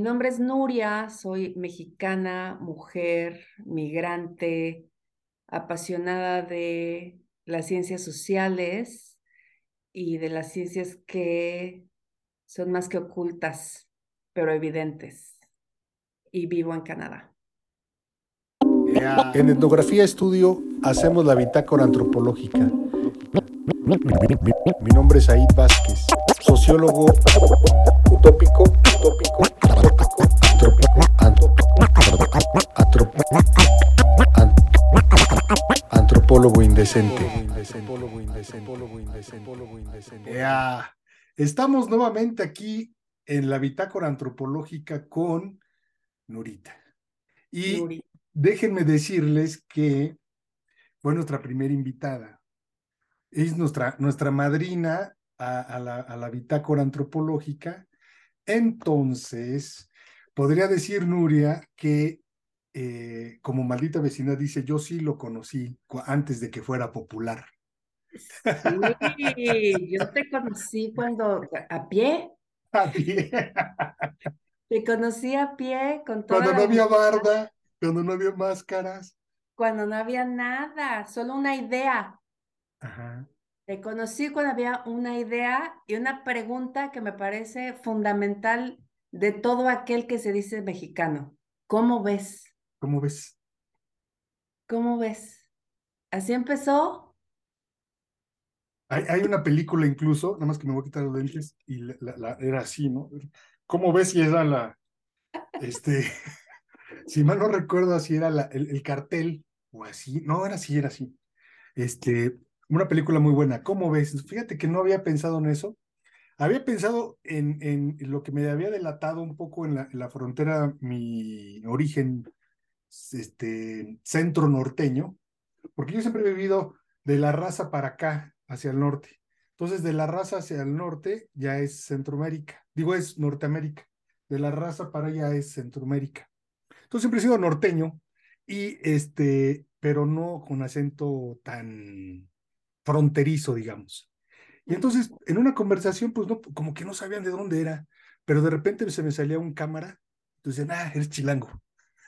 Mi nombre es Nuria, soy mexicana, mujer, migrante, apasionada de las ciencias sociales y de las ciencias que son más que ocultas, pero evidentes. Y vivo en Canadá. En Etnografía Estudio hacemos la bitácora antropológica. Mi nombre es Aid Vázquez, sociólogo utópico, utópico, Estamos nuevamente aquí en la bitácora antropológica con Nurita. Y déjenme decirles que fue nuestra primera invitada. Es nuestra, nuestra madrina a, la, a la bitácora antropológica. Entonces, podría decir Nuria que eh, como maldita vecina dice, yo sí lo conocí antes de que fuera popular. Sí, yo te conocí cuando a pie. A pie. Te conocí a pie con toda Cuando no había barda, cuando no había máscaras. Cuando no había nada, solo una idea. Ajá. Te conocí cuando había una idea y una pregunta que me parece fundamental de todo aquel que se dice mexicano. ¿Cómo ves? ¿Cómo ves? ¿Cómo ves? ¿Así empezó? Hay, una película incluso, nada más que me voy a quitar los lentes, y la, era así, ¿no? ¿Cómo ves si era la, este, si mal no recuerdo, así era la, el, cartel, o así, no, era así, era así. Este, una película muy buena. ¿Cómo ves? Fíjate que no había pensado en eso. Había pensado en, en lo que me había delatado un poco en la, en la frontera, mi origen este, centro norteño, porque yo siempre he vivido de la raza para acá, hacia el norte. Entonces, de la raza hacia el norte ya es Centroamérica, digo es Norteamérica, de la raza para allá es Centroamérica. Entonces, siempre he sido norteño, y este, pero no con acento tan fronterizo, digamos. Y entonces, en una conversación, pues no, como que no sabían de dónde era, pero de repente se me salía un cámara, entonces, ah, eres chilango.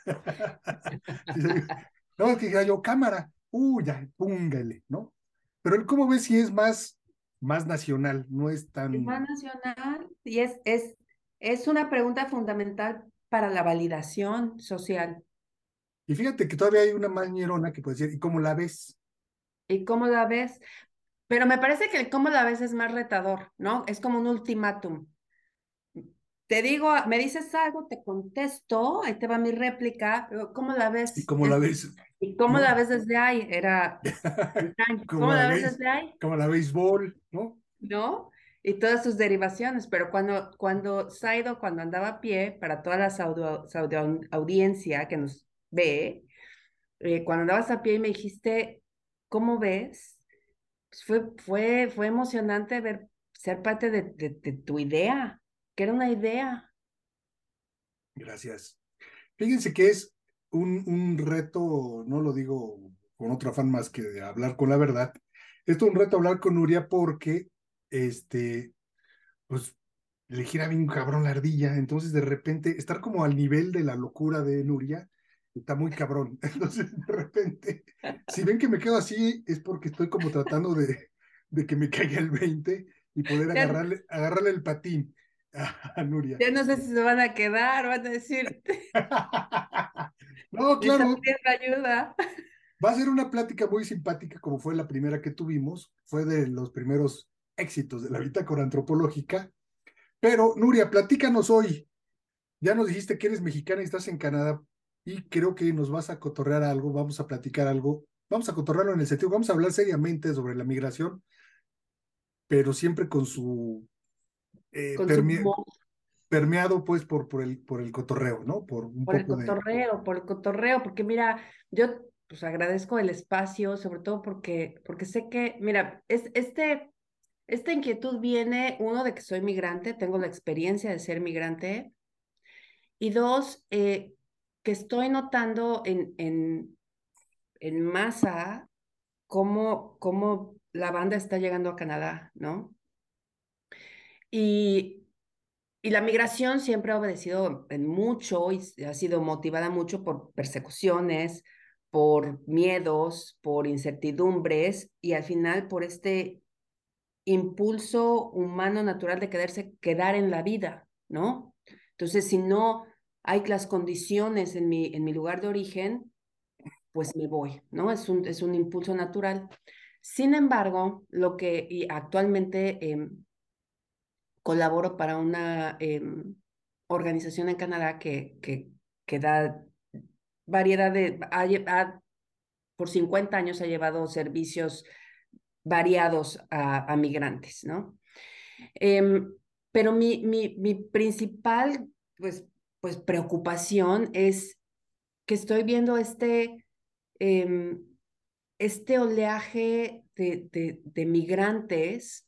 no, que yo, cámara, uy, ya, póngale, ¿no? Pero el cómo ves si es más, más nacional, no es tan... Es más nacional y es, es, es una pregunta fundamental para la validación social. Y fíjate que todavía hay una mañerona que puede decir, ¿y cómo la ves? ¿Y cómo la ves? Pero me parece que el cómo la ves es más retador, ¿no? Es como un ultimátum te digo, me dices algo, te contesto, ahí te va mi réplica, ¿cómo la ves? ¿Y cómo la ves? ¿Y cómo la ves desde ahí? Era... ¿Cómo, la ves desde ahí? Como la béisbol, ¿no? ¿No? Y todas sus derivaciones, pero cuando, cuando Saido, cuando andaba a pie, para toda la saudi, audiencia que nos ve, eh, cuando andabas a pie y me dijiste, ¿cómo ves? Pues fue, fue, fue emocionante ver, ser parte de, de tu idea, que era una idea. Gracias. Fíjense que es un, un reto, no lo digo con otro afán más que de hablar con la verdad, esto es un reto hablar con Nuria porque, este, pues, le gira bien cabrón la ardilla, entonces de repente estar como al nivel de la locura de Nuria, está muy cabrón. Entonces, de repente, si ven que me quedo así, es porque estoy como tratando de, de que me caiga el 20 y poder agarrarle, agarrarle el patín. Nuria. Ya no sé si se van a quedar, van a decir. no, claro. ayuda. Va a ser una plática muy simpática, como fue la primera que tuvimos. Fue de los primeros éxitos de la bitácora antropológica. Pero, Nuria, platícanos hoy. Ya nos dijiste que eres mexicana y estás en Canadá. Y creo que nos vas a cotorrear algo, vamos a platicar algo. Vamos a cotorrearlo en el sentido, vamos a hablar seriamente sobre la migración, pero siempre con su eh, permeado pues por, por, el, por el cotorreo, ¿no? Por, un por el cotorreo, por el cotorreo, porque mira, yo pues agradezco el espacio, sobre todo porque, porque sé que, mira, es, este, esta inquietud viene, uno, de que soy migrante, tengo la experiencia de ser migrante, y dos, eh, que estoy notando en, en, en masa cómo, cómo la banda está llegando a Canadá, ¿no? Y, la migración siempre ha obedecido mucho y ha sido motivada mucho por persecuciones, por miedos, por incertidumbres y al final por este impulso humano natural de quedarse, quedar en la vida, ¿no? Entonces, si no hay las condiciones en mi, en mi lugar de origen, pues me voy, ¿no? Es un, es un impulso natural. Sin embargo, lo que y actualmente em, colaboro para una em, organización en Canadá que, que, da variedad de, por 50 años ha llevado servicios variados a, migrantes, ¿no? Em, pero mi, mi, principal, pues, pues, preocupación es que estoy viendo este, em, este oleaje de, de migrantes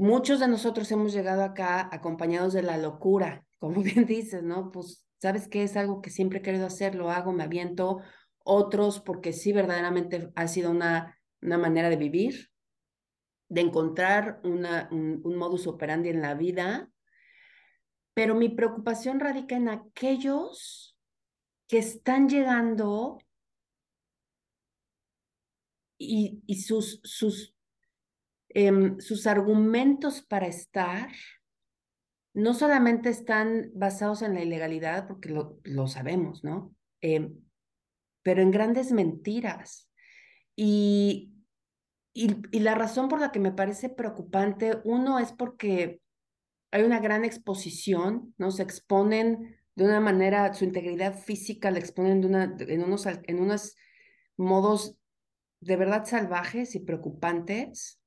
Muchos de nosotros hemos llegado acá acompañados de la locura, como bien dices, ¿no? Pues, ¿sabes qué? Es algo que siempre he querido hacer, lo hago, me aviento. Otros porque sí, verdaderamente ha sido una, una manera de vivir, de encontrar una, un, un modus operandi en la vida. Pero mi preocupación radica en aquellos que están llegando y, y sus, sus Em, sus argumentos para estar no solamente están basados en la ilegalidad, porque lo, lo sabemos, ¿no? Em, pero en grandes mentiras. Y, y, y, la razón por la que me parece preocupante, uno es porque hay una gran exposición, ¿no? Se exponen de una manera, su integridad física la exponen de una, en, unos, en unos modos de verdad salvajes y preocupantes.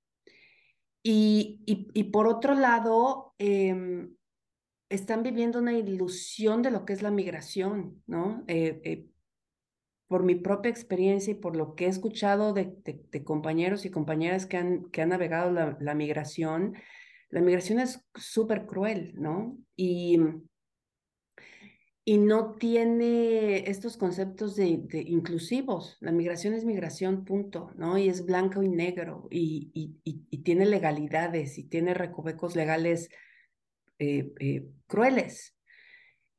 Y, y, por otro lado, em, están viviendo una ilusión de lo que es la migración, ¿no? Eh, eh, por mi propia experiencia y por lo que he escuchado de, de, compañeros y compañeras que han, que han navegado la, la migración, la migración es súper cruel, ¿no? Y, y no tiene estos conceptos de, inclusivos. La migración es migración, punto, ¿no? Y es blanco y negro y, y, tiene legalidades y tiene recovecos legales eh, eh, crueles.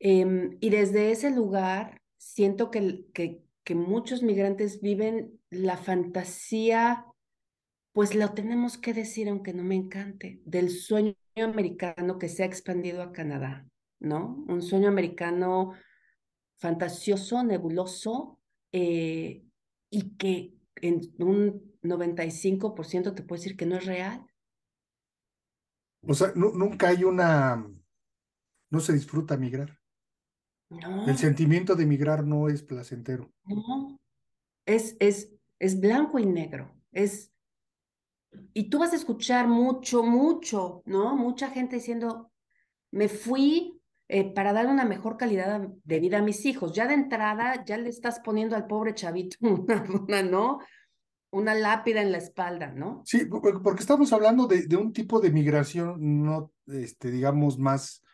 Eh, y desde ese lugar siento que, que muchos migrantes viven la fantasía, pues lo tenemos que decir aunque no me encante, del sueño americano que se ha expandido a Canadá ¿no? Un sueño americano fantasioso, nebuloso, eh, y que en un 95% te puedo decir que no es real. O sea, nunca hay una, no se disfruta migrar. No. El sentimiento de migrar no es placentero. No, es, es, es blanco y negro, es, y tú vas a escuchar mucho, mucho, ¿no? Mucha gente diciendo, me fui eh, para dar una mejor calidad de vida a mis hijos. Ya de entrada, ya le estás poniendo al pobre chavito una, ¿no? Una lápida en la espalda, ¿no? Sí, porque estamos hablando de, de un tipo de migración, no, este, digamos, más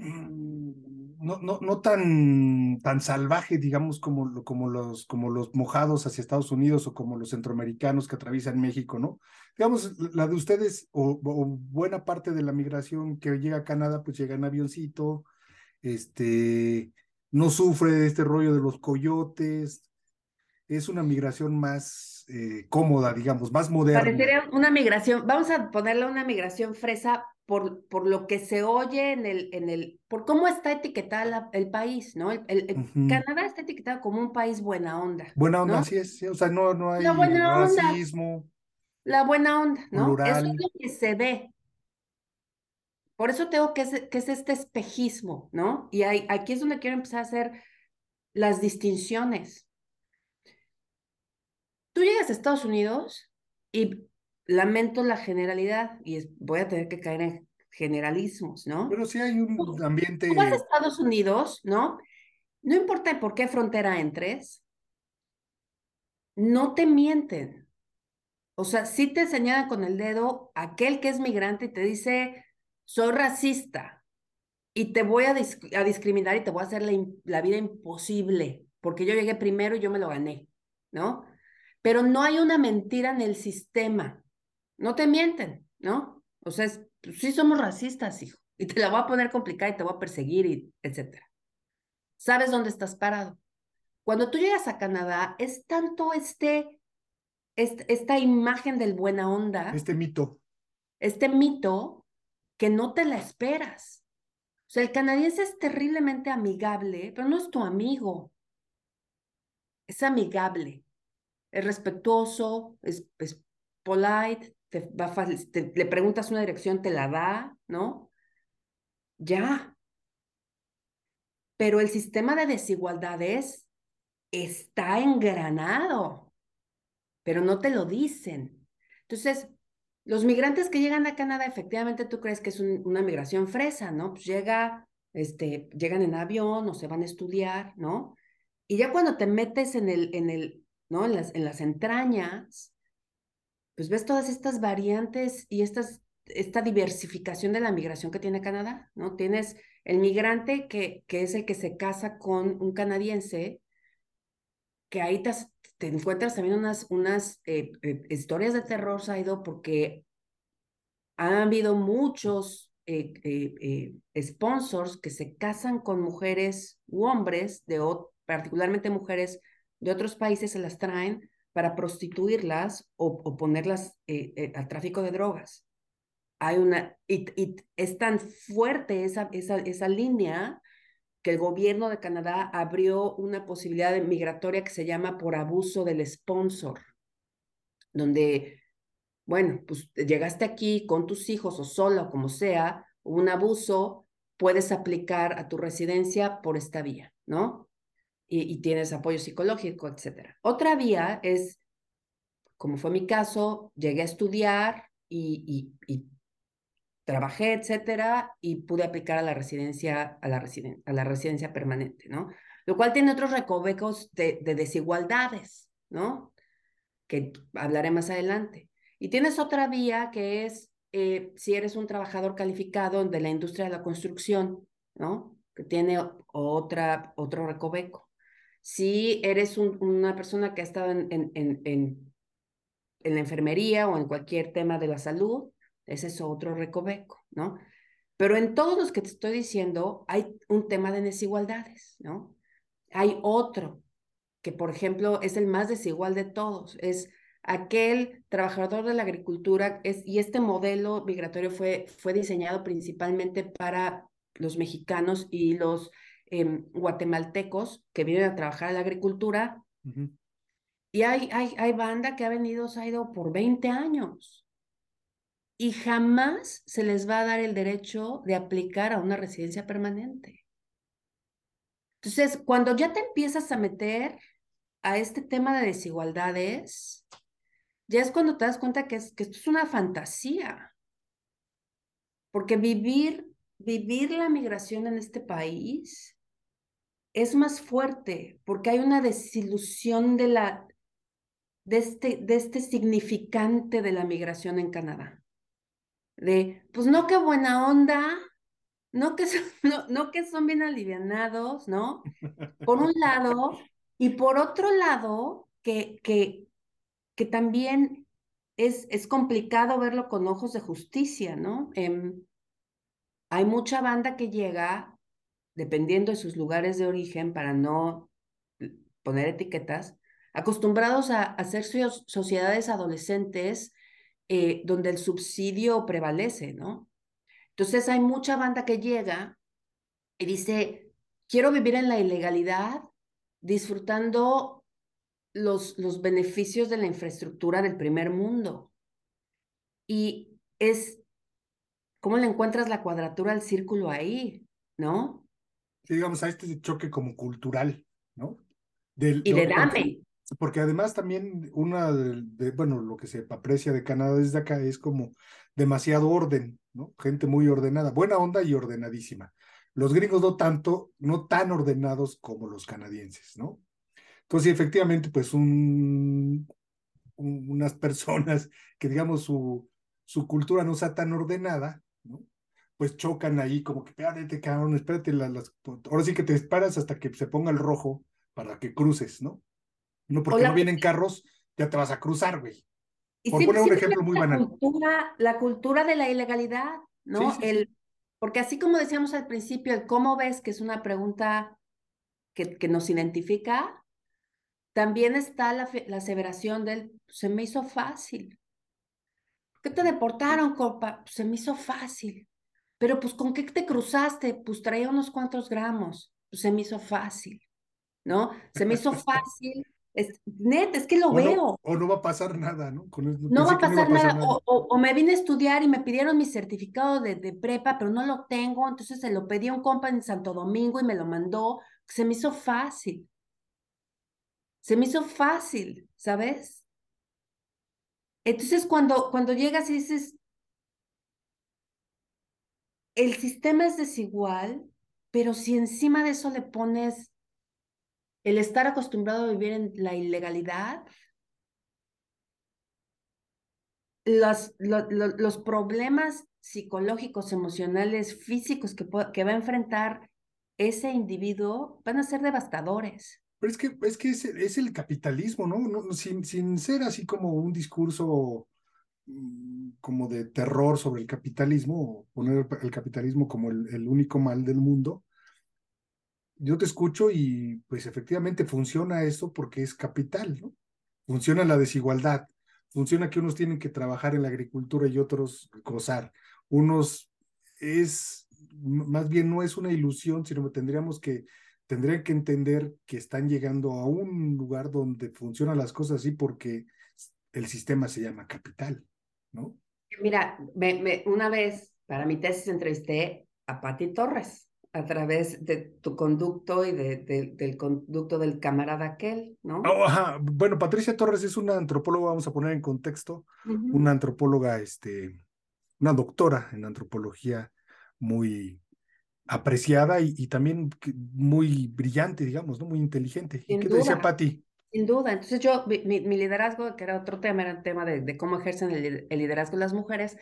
Mm, no, no, no tan, tan salvaje, digamos, como, como, los, como los mojados hacia Estados Unidos o como los centroamericanos que atraviesan México, ¿no? Digamos, la de ustedes o, buena parte de la migración que llega a Canadá, pues llega en avioncito, este, no sufre de este rollo de los coyotes, es una migración más eh, cómoda, digamos, más moderna. Parecería una migración, vamos a ponerle una migración fresa por, por lo que se oye en el, en el, por cómo está etiquetado el país, ¿no? El, Canadá está etiquetado como un país buena onda. Buena onda, así es, o sea, no, no hay racismo. La buena onda, ¿no? Eso es lo que se ve. Por eso tengo que es, que es este espejismo, ¿no? Y hay, aquí es donde quiero empezar a hacer las distinciones. Tú llegas a Estados Unidos y lamento la generalidad y voy a tener que caer en generalismos, ¿no? Pero sí hay un ambiente. Tú vas a Estados Unidos, ¿no? No importa por qué frontera entres, no te mienten. O sea, sí te señalan con el dedo aquel que es migrante y te dice, soy racista y te voy a, a discriminar y te voy a hacer la, la vida imposible porque yo llegué primero y yo me lo gané, ¿no? Pero no hay una mentira en el sistema no te mienten, ¿no? O sea, es pues sí somos racistas, hijo, y te la voy a poner complicada y te voy a perseguir, y etcétera. Sabes dónde estás parado. Cuando tú llegas a Canadá, es tanto este, este esta imagen del buena onda. Este mito. Este mito que no te la esperas. O sea, el canadiense es terriblemente amigable, pero no es tu amigo. Es amigable, es respetuoso, es, es polite, te va le preguntas una dirección, te la da, ¿no? Ya. Pero el sistema de desigualdades está engranado, pero no te lo dicen. Entonces, los migrantes que llegan a Canadá, efectivamente tú crees que es una migración fresa, ¿no? Pues llega, este, llegan en avión o se van a estudiar, ¿no? Y ya cuando te metes en el, en el, ¿no? En las, en las entrañas, pues ves todas estas variantes y estas, esta diversificación de la migración que tiene Canadá, ¿no? Tienes el migrante que, que es el que se casa con un canadiense, que ahí te, te encuentras también unas, unas eh, eh, historias de terror, Saido, porque han habido muchos eh, sponsors que se casan con mujeres u hombres, de, particularmente mujeres de otros países, se las traen para prostituirlas o, ponerlas al tráfico de drogas. Hay una, y, y es tan fuerte esa, esa, esa línea que el gobierno de Canadá abrió una posibilidad migratoria que se llama por abuso del sponsor, donde, bueno, pues llegaste aquí con tus hijos o sola o como sea, un abuso, puedes aplicar a tu residencia por esta vía, ¿no? Y, tienes apoyo psicológico, etcétera. Otra vía es, como fue mi caso, llegué a estudiar y, trabajé, etcétera, y pude aplicar a la residencia, a la, residencia permanente, ¿no? Lo cual tiene otros recovecos de, de desigualdades, ¿no? Que hablaré más adelante. Y tienes otra vía que es eh, si eres un trabajador calificado de la industria de la construcción, ¿no? Que tiene otra, otro recoveco. Si eres una persona que ha estado en, en, en, en, la enfermería o en cualquier tema de la salud, ese es otro recoveco, ¿no? Pero en todos los que te estoy diciendo hay un tema de desigualdades, ¿no? Hay otro que, por ejemplo, es el más desigual de todos, es aquel trabajador de la agricultura, es, y este modelo migratorio fue, fue diseñado principalmente para los mexicanos y los em, guatemaltecos que vienen a trabajar en la agricultura. Y hay, hay, hay banda que ha venido, se ha ido por 20 años y jamás se les va a dar el derecho de aplicar a una residencia permanente. Entonces, cuando ya te empiezas a meter a este tema de desigualdades, ya es cuando te das cuenta que, es, que esto es una fantasía. Porque vivir, vivir la migración en este país es más fuerte, porque hay una desilusión de, la, de, este, de este significante de la migración en Canadá de, pues no qué buena onda, no que son, no, que son bien alivianados, ¿no? Por un lado, y por otro lado, que, que, que también es, es complicado verlo con ojos de justicia, ¿no? Em, hay mucha banda que llega, dependiendo de sus lugares de origen, para no poner etiquetas, acostumbrados a hacer sociedades adolescentes eh, donde el subsidio prevalece, ¿no? Entonces hay mucha banda que llega y dice, quiero vivir en la ilegalidad disfrutando los, los beneficios de la infraestructura del primer mundo. Y es, ¿cómo le encuentras la cuadratura al círculo ahí, no? Digamos, a este choque como cultural, ¿no? Del, y de dame porque además también una de, bueno, lo que se aprecia de Canadá desde acá es como demasiado orden, ¿no? Gente muy ordenada, buena onda y ordenadísima. Los gringos no tanto, no tan ordenados como los canadienses, ¿no? Entonces, efectivamente, pues un, unas personas que, digamos, su, su cultura no sea tan ordenada. Pues chocan ahí como que, espérate, cabrón, espérate, las, ahora sí que te esperas hasta que se ponga el rojo para que cruces, ¿no? No porque no vienen carros, ya te vas a cruzar, güey. Por poner un ejemplo muy banal. la cultura de la ilegalidad, ¿no? Sí, sí, sí. el, porque así como decíamos al principio, el cómo ves, que es una pregunta que, que nos identifica, también está la, la aseveración del, se me hizo fácil. ¿Por qué te deportaron, compa? Se me hizo fácil. Pero pues, ¿con qué te cruzaste? Pues traía unos cuantos gramos. Pues se me hizo fácil, ¿no? Se me hizo fácil. Es, neta, es que lo O veo. no, o no va a pasar nada, ¿no? Con No va a no pasar nada. O, o- o me vine a estudiar y me pidieron mi certificado de, de prepa, pero no lo tengo. Entonces se lo pedí a un compa en Santo Domingo y me lo mandó. Se me hizo fácil. Se me hizo fácil, ¿sabes? Entonces cuando, cuando llegas y dices, el sistema es desigual, pero si encima de eso le pones el estar acostumbrado a vivir en la ilegalidad, los, lo- lo- los problemas psicológicos, emocionales, físicos que, va a enfrentar ese individuo van a ser devastadores. Pero es que es, que es, el capitalismo, ¿no? No, sin, sin ser así como un discurso como de terror sobre el capitalismo, poner el capitalismo como el, el único mal del mundo. Yo te escucho y pues efectivamente funciona eso porque es capital, ¿no? Funciona la desigualdad, funciona que unos tienen que trabajar en la agricultura y otros gozar. Unos es, más bien no es una ilusión, sino que tendríamos que, tendrían que entender que están llegando a un lugar donde funcionan las cosas así porque el sistema se llama capital, ¿no? Mira, me- me- una vez para mi tesis entrevisté a Patti Torres a través de tu conducto y de, de- del conducto del camarada aquel, ¿no? Oh, ajá. Bueno, Patricia Torres es una antropóloga, vamos a poner en contexto, una antropóloga, este, una doctora en antropología muy apreciada y, y también muy brillante, digamos, ¿no? Muy inteligente. ¿Y qué te decía. Patti? Sin duda. Entonces yo, mi, liderazgo, que era otro tema, era el tema de, de cómo ejercen el, el liderazgo las mujeres,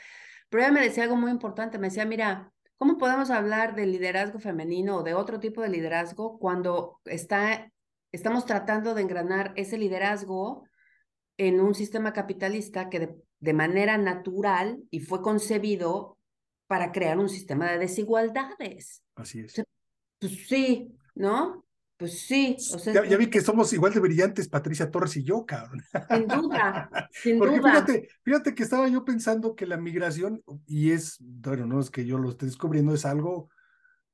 pero ella me decía algo muy importante, me decía, mira, ¿cómo podemos hablar del liderazgo femenino o de otro tipo de liderazgo cuando está, estamos tratando de engranar ese liderazgo en un sistema capitalista que de, de manera natural y fue concebido para crear un sistema de desigualdades? Así es. Pues sí, ¿no? Pues sí, o sea, Ya, ya vi que somos igual de brillantes Patricia Torres y yo, cabrón. sin duda, sin Porque duda. fíjate, fíjate que estaba yo pensando que la migración, y es, bueno, no es que yo lo esté descubriendo, es algo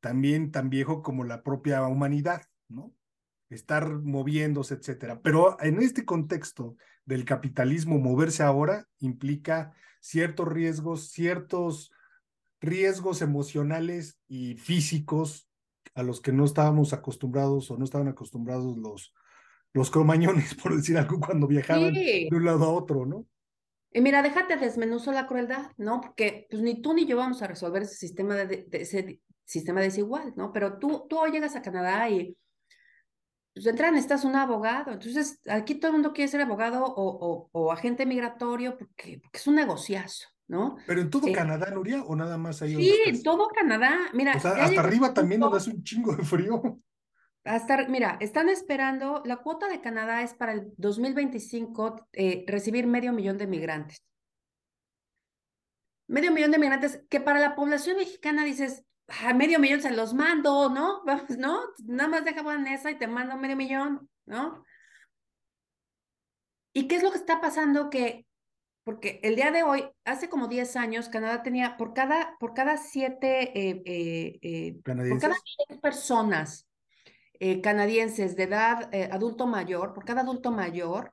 también tan viejo como la propia humanidad, ¿no? Estar moviéndose, etcétera. Pero en este contexto del capitalismo, moverse ahora implica ciertos riesgos, ciertos riesgos emocionales y físicos a los que no estábamos acostumbrados o no estaban acostumbrados los, los cromañones, por decir algo, cuando viajaban Sí. de un lado a otro, ¿no? Y mira, déjate desmenuzo la crueldad, ¿no? Porque pues ni tú ni yo vamos a resolver ese sistema de, de- ese sistema desigual, ¿no? Pero tú, tú hoy llegas a Canadá y pues de entrada necesitas un abogado. Entonces, aquí todo el mundo quiere ser abogado o, o, o agente migratorio porque, porque es un negociazo, ¿no? Pero en todo Eh, Canadá, Nuria, o nada más ahí Sí, en todo Canadá. Mira, O sea, ya hasta arriba también nos hace un chingo de frío. Hasta, mira, están esperando, la cuota de Canadá es para el 2025 eh, recibir medio millón de migrantes. Medio millón de migrantes que para la población mexicana dices, "Ah, medio millón se los mando, ¿no? Vamos, ¿no? Nada más deja Vanessa y te mando medio millón, ¿no? ¿Y qué es lo que está pasando? Que, porque el día de hoy, hace como 10 años, Canadá tenía, por cada, por cada siete, eh, eh, eh, por cada ¿Canadienses? 10 personas canadienses de edad adulto mayor, por cada adulto mayor,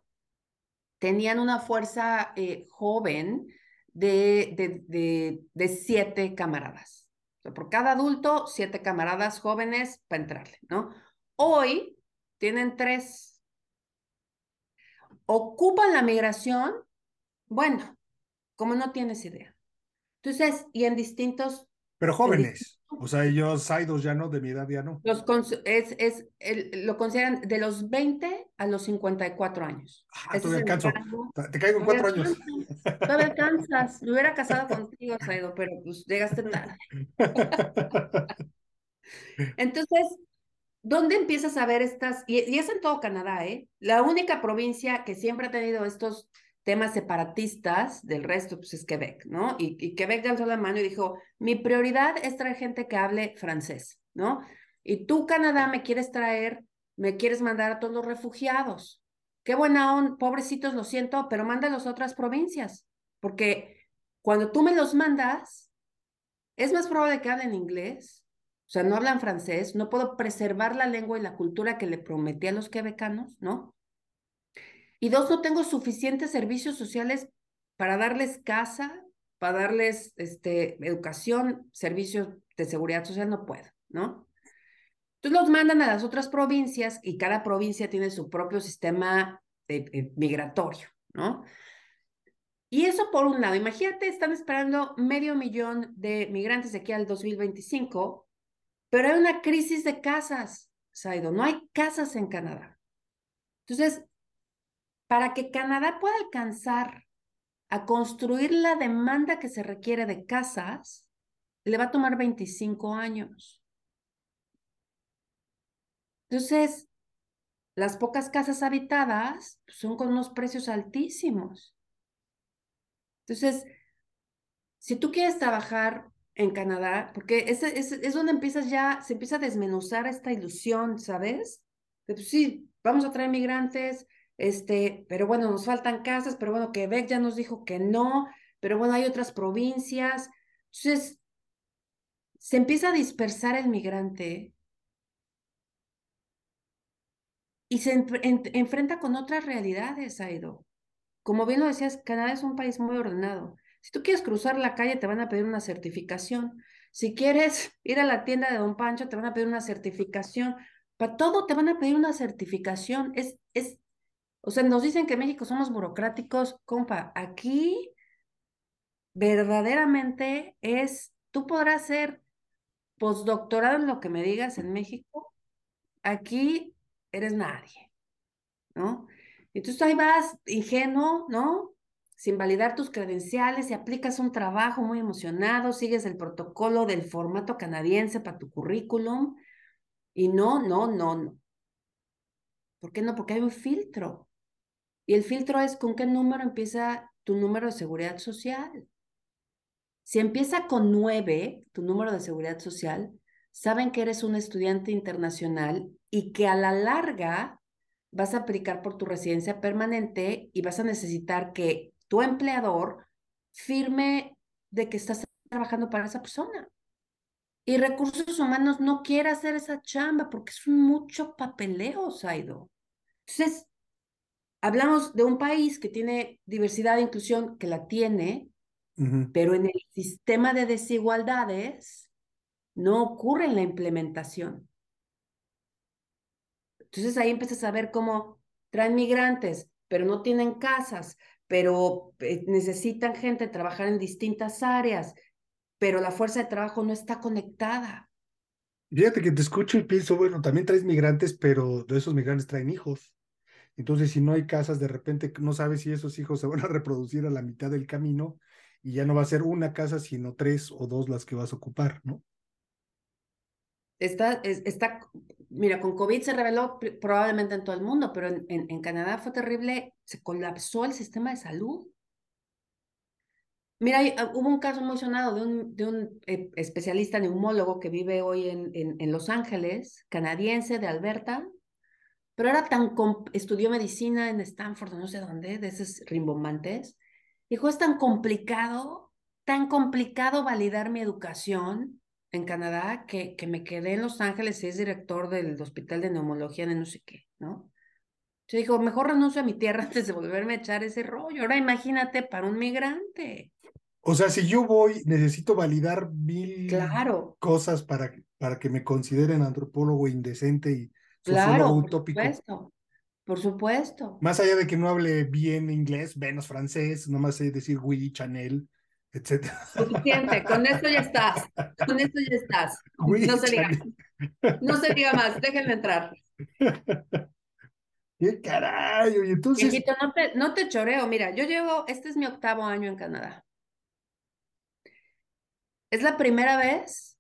tenían una fuerza joven de, de, de, de siete camaradas. O sea, por cada adulto, siete camaradas jóvenes para entrarle, ¿no? Hoy tienen tres. Ocupan la migración, bueno, como no tienes idea. Entonces, y en distintos Pero jóvenes. O sea, ellos, Saidos ya no, de mi edad ya no. Los es, es, el- lo consideran de los 20 a los 54 años. Ah, Ese todavía alcanzo. Te caigo en cuatro años. alcanzas, Todavía alcanzas. Me hubiera casado contigo, Saido, pero pues llegaste tarde. Entonces, ¿dónde empiezas a ver estas? Y, y es en todo Canadá, ¿eh? La única provincia que siempre ha tenido estos temas separatistas del resto, pues es Quebec, ¿no? Y, y Quebec alzó la mano y dijo, mi prioridad es traer gente que hable francés, ¿no? Y tú, Canadá, me quieres traer, me quieres mandar a todos los refugiados. Qué buena onda, pobrecitos, lo siento, pero mándalos a otras provincias, porque cuando tú me los mandas, es más probable que hablen inglés, o sea, no hablan francés, no puedo preservar la lengua y la cultura que le prometí a los quebecanos, ¿no? Y dos, no tengo suficientes servicios sociales para darles casa, para darles este, educación, servicios de seguridad social, no puedo, ¿no? Entonces los mandan a las otras provincias y cada provincia tiene su propio sistema migratorio, ¿no? Y eso por un lado, imagínate, están esperando medio millón de migrantes aquí al 2025 pero hay una crisis de casas, Saido. No hay casas en Canadá. Entonces, para que Canadá pueda alcanzar a construir la demanda que se requiere de casas, le va a tomar 25 años. Entonces, las pocas casas habitadas son con unos precios altísimos. Entonces, si tú quieres trabajar en Canadá, porque es, es, donde empiezas ya, se empieza a desmenuzar esta ilusión, ¿sabes? De, pues, sí, vamos a traer migrantes, este, pero bueno, nos faltan casas, pero bueno, Quebec ya nos dijo que no, pero bueno, hay otras provincias. Entonces, se empieza a dispersar el migrante y se enfrenta con otras realidades, Aido. Como bien lo decías, Canadá es un país muy ordenado. Si tú quieres cruzar la calle, te van a pedir una certificación. Si quieres ir a la tienda de Don Pancho, te van a pedir una certificación. Para todo te van a pedir una certificación. Es, es, o sea, nos dicen que en México somos burocráticos. Compa, aquí verdaderamente es, tú podrás ser postdoctorado en lo que me digas en México. Aquí eres nadie, ¿no? Entonces ahí vas ingenuo, ¿no? sin validar tus credenciales y aplicas un trabajo muy emocionado, sigues el protocolo del formato canadiense para tu currículum y no, no, no, no. ¿Por qué no? Porque hay un filtro. Y el filtro es con qué número empieza tu número de seguridad social. Si empieza con nueve, tu número de seguridad social, saben que eres un estudiante internacional y que a la larga vas a aplicar por tu residencia permanente y vas a necesitar que tu empleador firme de que estás trabajando para esa persona. Y recursos humanos no quiere hacer esa chamba porque es mucho papeleo, Saido. Entonces, hablamos de un país que tiene diversidad e inclusión, que la tiene, pero en el sistema de desigualdades no ocurre en la implementación. Entonces ahí empiezas a ver cómo traen migrantes, pero no tienen casas, pero eh, necesitan gente trabajar en distintas áreas, pero la fuerza de trabajo no está conectada. Fíjate que te escucho y pienso, bueno, también traes migrantes, pero de esos migrantes traen hijos. Entonces, si no hay casas, de repente no sabes si esos hijos se van a reproducir a la mitad del camino y ya no va a ser una casa, sino tres o dos las que vas a ocupar, ¿no? Está, está, mira, con COVID se reveló probablemente en todo el mundo, pero en, en, Canadá fue terrible, se colapsó el sistema de salud. Mira, ah, hubo un caso muy sonado de un, de un eh, especialista neumólogo que vive hoy en, en, en, Los Ángeles, canadiense de Alberta, pero era tan, estudió medicina en Stanford, no sé dónde, de esos rimbombantes. Dijo, es tan complicado, tan complicado validar mi educación en Canadá que, que me quedé en Los Ángeles y es director del Hospital de Neumología de no sé qué, ¿no? Yo dijo, mejor renuncio a mi tierra antes de volverme a echar ese rollo. Ahora imagínate para un migrante. O sea, si yo voy, necesito validar mil claro. cosas para, para que me consideren antropólogo indecente y claro. Por supuesto. Por supuesto. Más allá de que no hable bien inglés, menos francés, nomás sé decir oui, Chanel, etcétera. Suficiente, con esto ya estás, con esto ya estás. no se diga, no se diga más, déjenme entrar. ¿Qué caray? Y entonces... no te, no te choreo, mira, yo llevo, este es mi octavo año en Canadá. Es la primera vez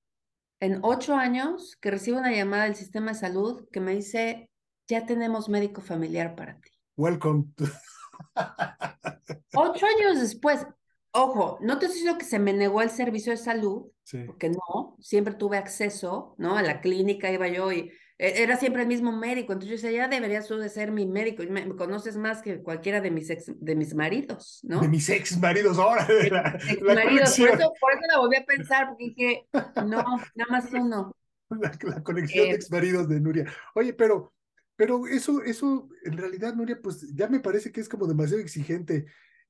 en ocho años que recibo una llamada del sistema de salud que me dice, ya tenemos médico familiar para ti. Welcome. Ocho años después, ojo, no te estoy diciendo que se me negó el servicio de salud, Sí. porque no, siempre tuve acceso, ¿no? A la clínica iba yo y era siempre el mismo médico, entonces yo decía, ya deberías tú de ser mi médico, me, me conoces más que cualquiera de mis ex, de mis maridos, ¿no? De mis ex maridos ahora, de la, la Exmaridos, por eso, por eso la volví a pensar, porque dije, no, nada más uno. la, la conexión de Eh, ex maridos de Nuria. Oye, pero, pero eso, eso, en realidad, Nuria, pues ya me parece que es como demasiado exigente.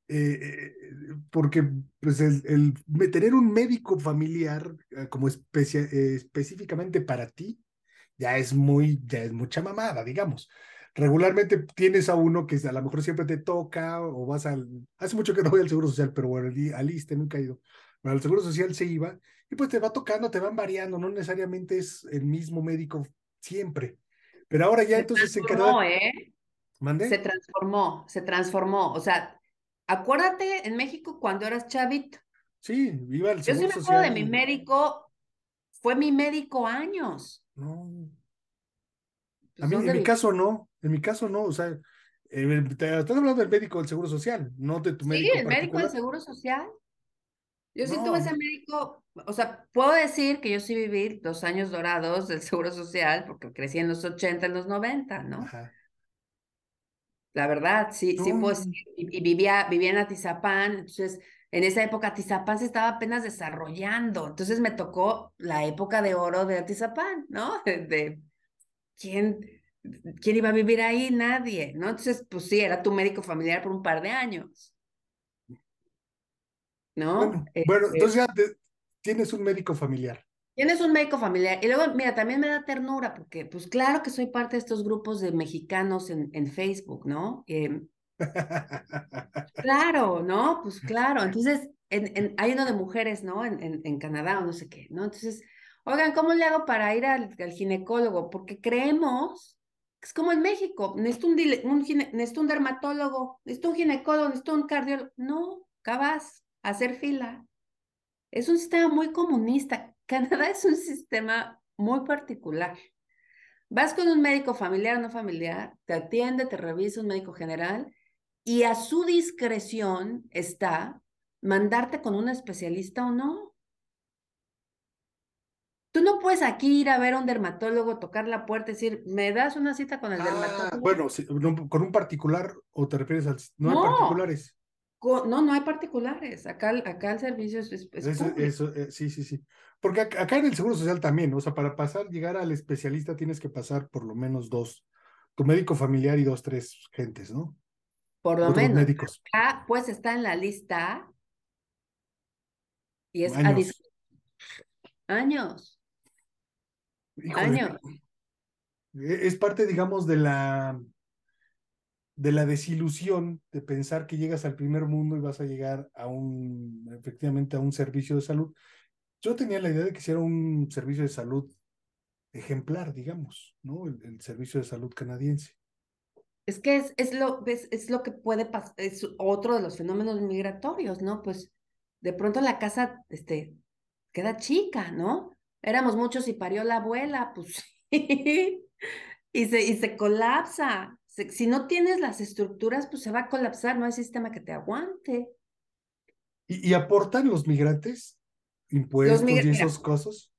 eh, eh, porque pues el, el tener un médico familiar eh, como especia- eh, específicamente para ti ya es muy, ya es mucha mamada, digamos. Regularmente tienes a uno que a lo mejor siempre te toca o vas al... Hace mucho que no voy al Seguro Social, pero bueno, al i- al ISSSTE nunca he ido. Pero al Seguro Social se iba y pues te va tocando, te van variando, no necesariamente es el mismo médico siempre. Pero ahora ya Se entonces se transformó, encarga... ¿eh? ¿Mande? Se transformó, se transformó. O sea, acuérdate en México cuando eras chavito. Sí, iba al Yo sí me acuerdo de Social. mi médico, fue mi médico años. No, Pues, a mí, en ¿dónde mi caso no, en mi caso no, o sea, eh, te- estás hablando del médico del Seguro Social, no de tu Sí, médico el médico del. Seguro Social. Yo sí tuve ese médico, o sea, puedo decir que yo sí viví los años dorados del Seguro Social porque crecí en los 80, en los 90, ¿no? Ajá. La verdad, sí, sí, pues, y, y vivía, vivía en Atizapán, entonces, en esa época Atizapán se estaba apenas desarrollando, entonces me tocó la época de oro de Atizapán, ¿no? De, quién, quién iba a vivir ahí, nadie, ¿no? Entonces, pues sí, era tu médico familiar por un par de años, ¿no? Bueno, bueno, Este, entonces ya te- tienes un médico familiar. Tienes un médico familiar. Y luego, mira, también me da ternura porque, pues claro que soy parte de estos grupos de mexicanos en, en Facebook, ¿no? Em, claro, ¿no? Pues claro. Entonces, en, en- hay uno de mujeres, ¿no? En, Canadá o no sé qué, ¿no? Entonces, oigan, ¿cómo le hago para ir al, al ginecólogo? Porque creemos que es como en México, necesito un, un, gine- necesito un dermatólogo, necesito un ginecólogo, necesito un cardiólogo. No, acabas a hacer fila. Es un sistema muy comunista. Canadá es un sistema muy particular. Vas con un médico familiar o no familiar, te atiende, te revisa un médico general y a su discreción está mandarte con un especialista o no. Tú no puedes aquí ir a ver a un dermatólogo, tocar la puerta y decir, ¿me das una cita con el Ah, dermatólogo? bueno, no, con un particular o te refieres al... No hay particulares. No, no hay particulares. Acá, el- acá el servicio es, es- es Eso, eh, sí, sí, sí. Porque ac- acá en el Seguro Social también, o sea, para pasar, llegar al especialista tienes que pasar por lo menos dos, tu médico familiar y dos, tres gentes, ¿no? Por lo Otros menos. médicos. Acá, pues está en la lista y es a Años. años, Híjole, años. e- es parte, digamos, de la de la desilusión de pensar que llegas al primer mundo y vas a llegar a un, efectivamente, a un servicio de salud. Yo tenía la idea de que si era un servicio de salud ejemplar, digamos, ¿no? El, el servicio de salud canadiense. Es que es, es lo, es, es lo que puede pasar, es otro de los fenómenos migratorios, ¿no? Pues de pronto la casa, este, queda chica, ¿no? Éramos muchos y parió la abuela, pues sí. Y se, y se colapsa. Se- si no tienes las estructuras, pues se va a colapsar, no hay sistema que te aguante. ¿Y, y aportan los migrantes impuestos migra- y esas cosas?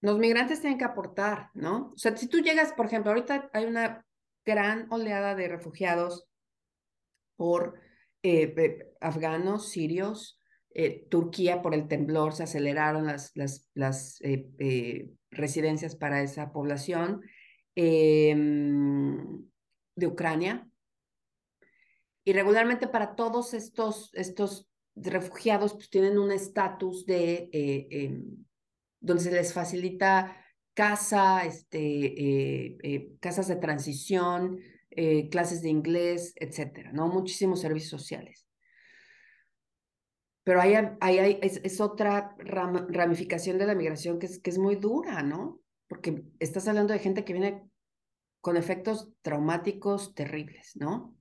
Los migrantes tienen que aportar, ¿no? O sea, si tú llegas, por ejemplo, ahorita hay una gran oleada de refugiados por eh, afganos, sirios, eh, Turquía por el temblor, se aceleraron las, las, las eh, residencias para esa población, em, de Ucrania. Y regularmente para todos estos, estos refugiados, pues tienen un estatus de... em, donde se les facilita casa, este, eh, eh, casas de transición, eh, clases de inglés, etcétera, ¿no? Muchísimos servicios sociales. Pero ahí, es, otra ram- ramificación de la migración que es, que es muy dura, ¿no? Porque estás hablando de gente que viene con efectos traumáticos terribles, ¿no?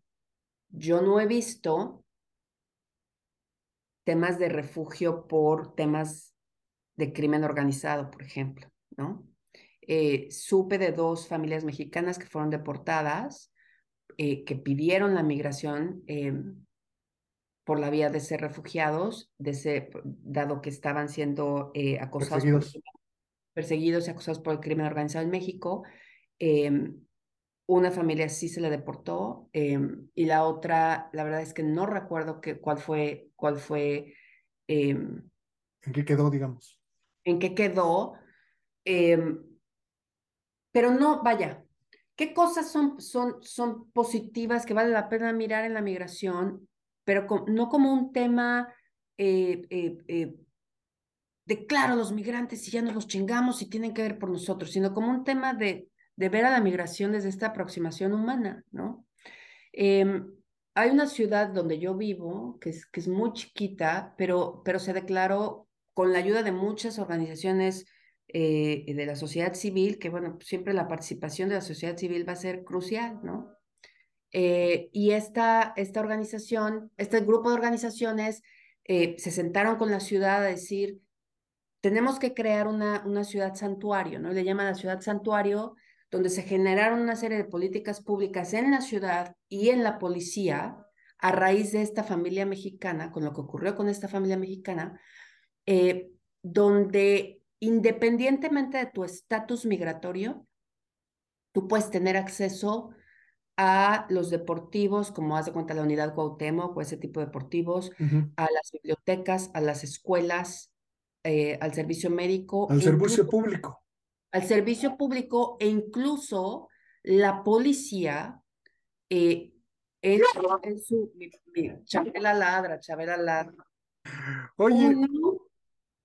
Yo no he visto temas de refugio por temas de crimen organizado, por ejemplo, ¿no? Eh, supe de dos familias mexicanas que fueron deportadas eh, que pidieron la migración em, por la vía de ser refugiados, de ser, dado que estaban siendo eh, acosados, Perseguidos. Por, perseguidos y acosados por el crimen organizado en México. Em, una familia sí se le deportó em, y la otra, la verdad es que no recuerdo que, cuál fue, cuál fue, ¿En qué quedó, digamos? en qué quedó. em, pero no, vaya, ¿qué cosas son, son, son positivas que vale la pena mirar en la migración, pero co- no como un tema eh, eh, eh, de, claro, los migrantes y ya nos los chingamos y tienen que ver por nosotros, sino como un tema de, de ver a la migración desde esta aproximación humana, ¿no? Em, hay una ciudad donde yo vivo, que es, que es muy chiquita, pero, pero se declaró con la ayuda de muchas organizaciones eh, de la sociedad civil, que bueno, siempre la participación de la sociedad civil va a ser crucial, ¿no? Eh, y esta, esta organización, este grupo de organizaciones eh, se sentaron con la ciudad a decir, tenemos que crear una, una ciudad santuario, ¿no? Le llaman la ciudad santuario, donde se generaron una serie de políticas públicas en la ciudad y en la policía a raíz de esta familia mexicana, con lo que ocurrió con esta familia mexicana, donde independientemente de tu estatus migratorio, tú puedes tener acceso a los deportivos, como haz de cuenta la unidad Cuauhtémoc o ese tipo de deportivos, a las bibliotecas, a las escuelas, eh, al servicio médico, Al e servicio incluso público. al servicio público e incluso la policía eh, en, en su mi, mi- Chabela ladra, Chabela ladra. Oye, Uno,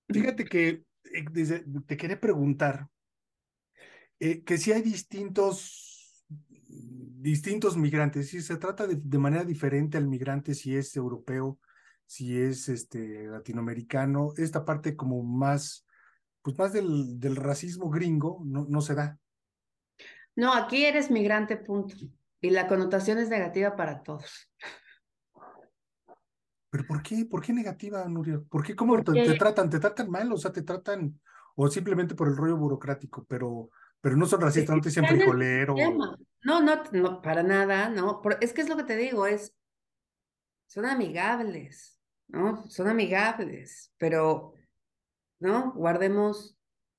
fíjate que desde- te quería preguntar eh, que si hay distintos, distintos migrantes, si se trata de, de manera diferente al migrante, si es europeo, si es este latinoamericano, esta parte como más, pues más del, del racismo gringo no, no se da. no, aquí eres migrante, punto. Y la connotación es negativa para todos. ¿Pero por qué? ¿Por qué negativa, Nuria? ¿Por qué? ¿Cómo te, Porque- te tratan? ¿Te tratan mal? O sea, te tratan, o simplemente por el rollo burocrático, pero, pero no son racistas, no te dicen frijolero. No, no, no, para nada, no. Es que es lo que te digo, es, son amigables, ¿no? Son amigables, pero, ¿no? Guardemos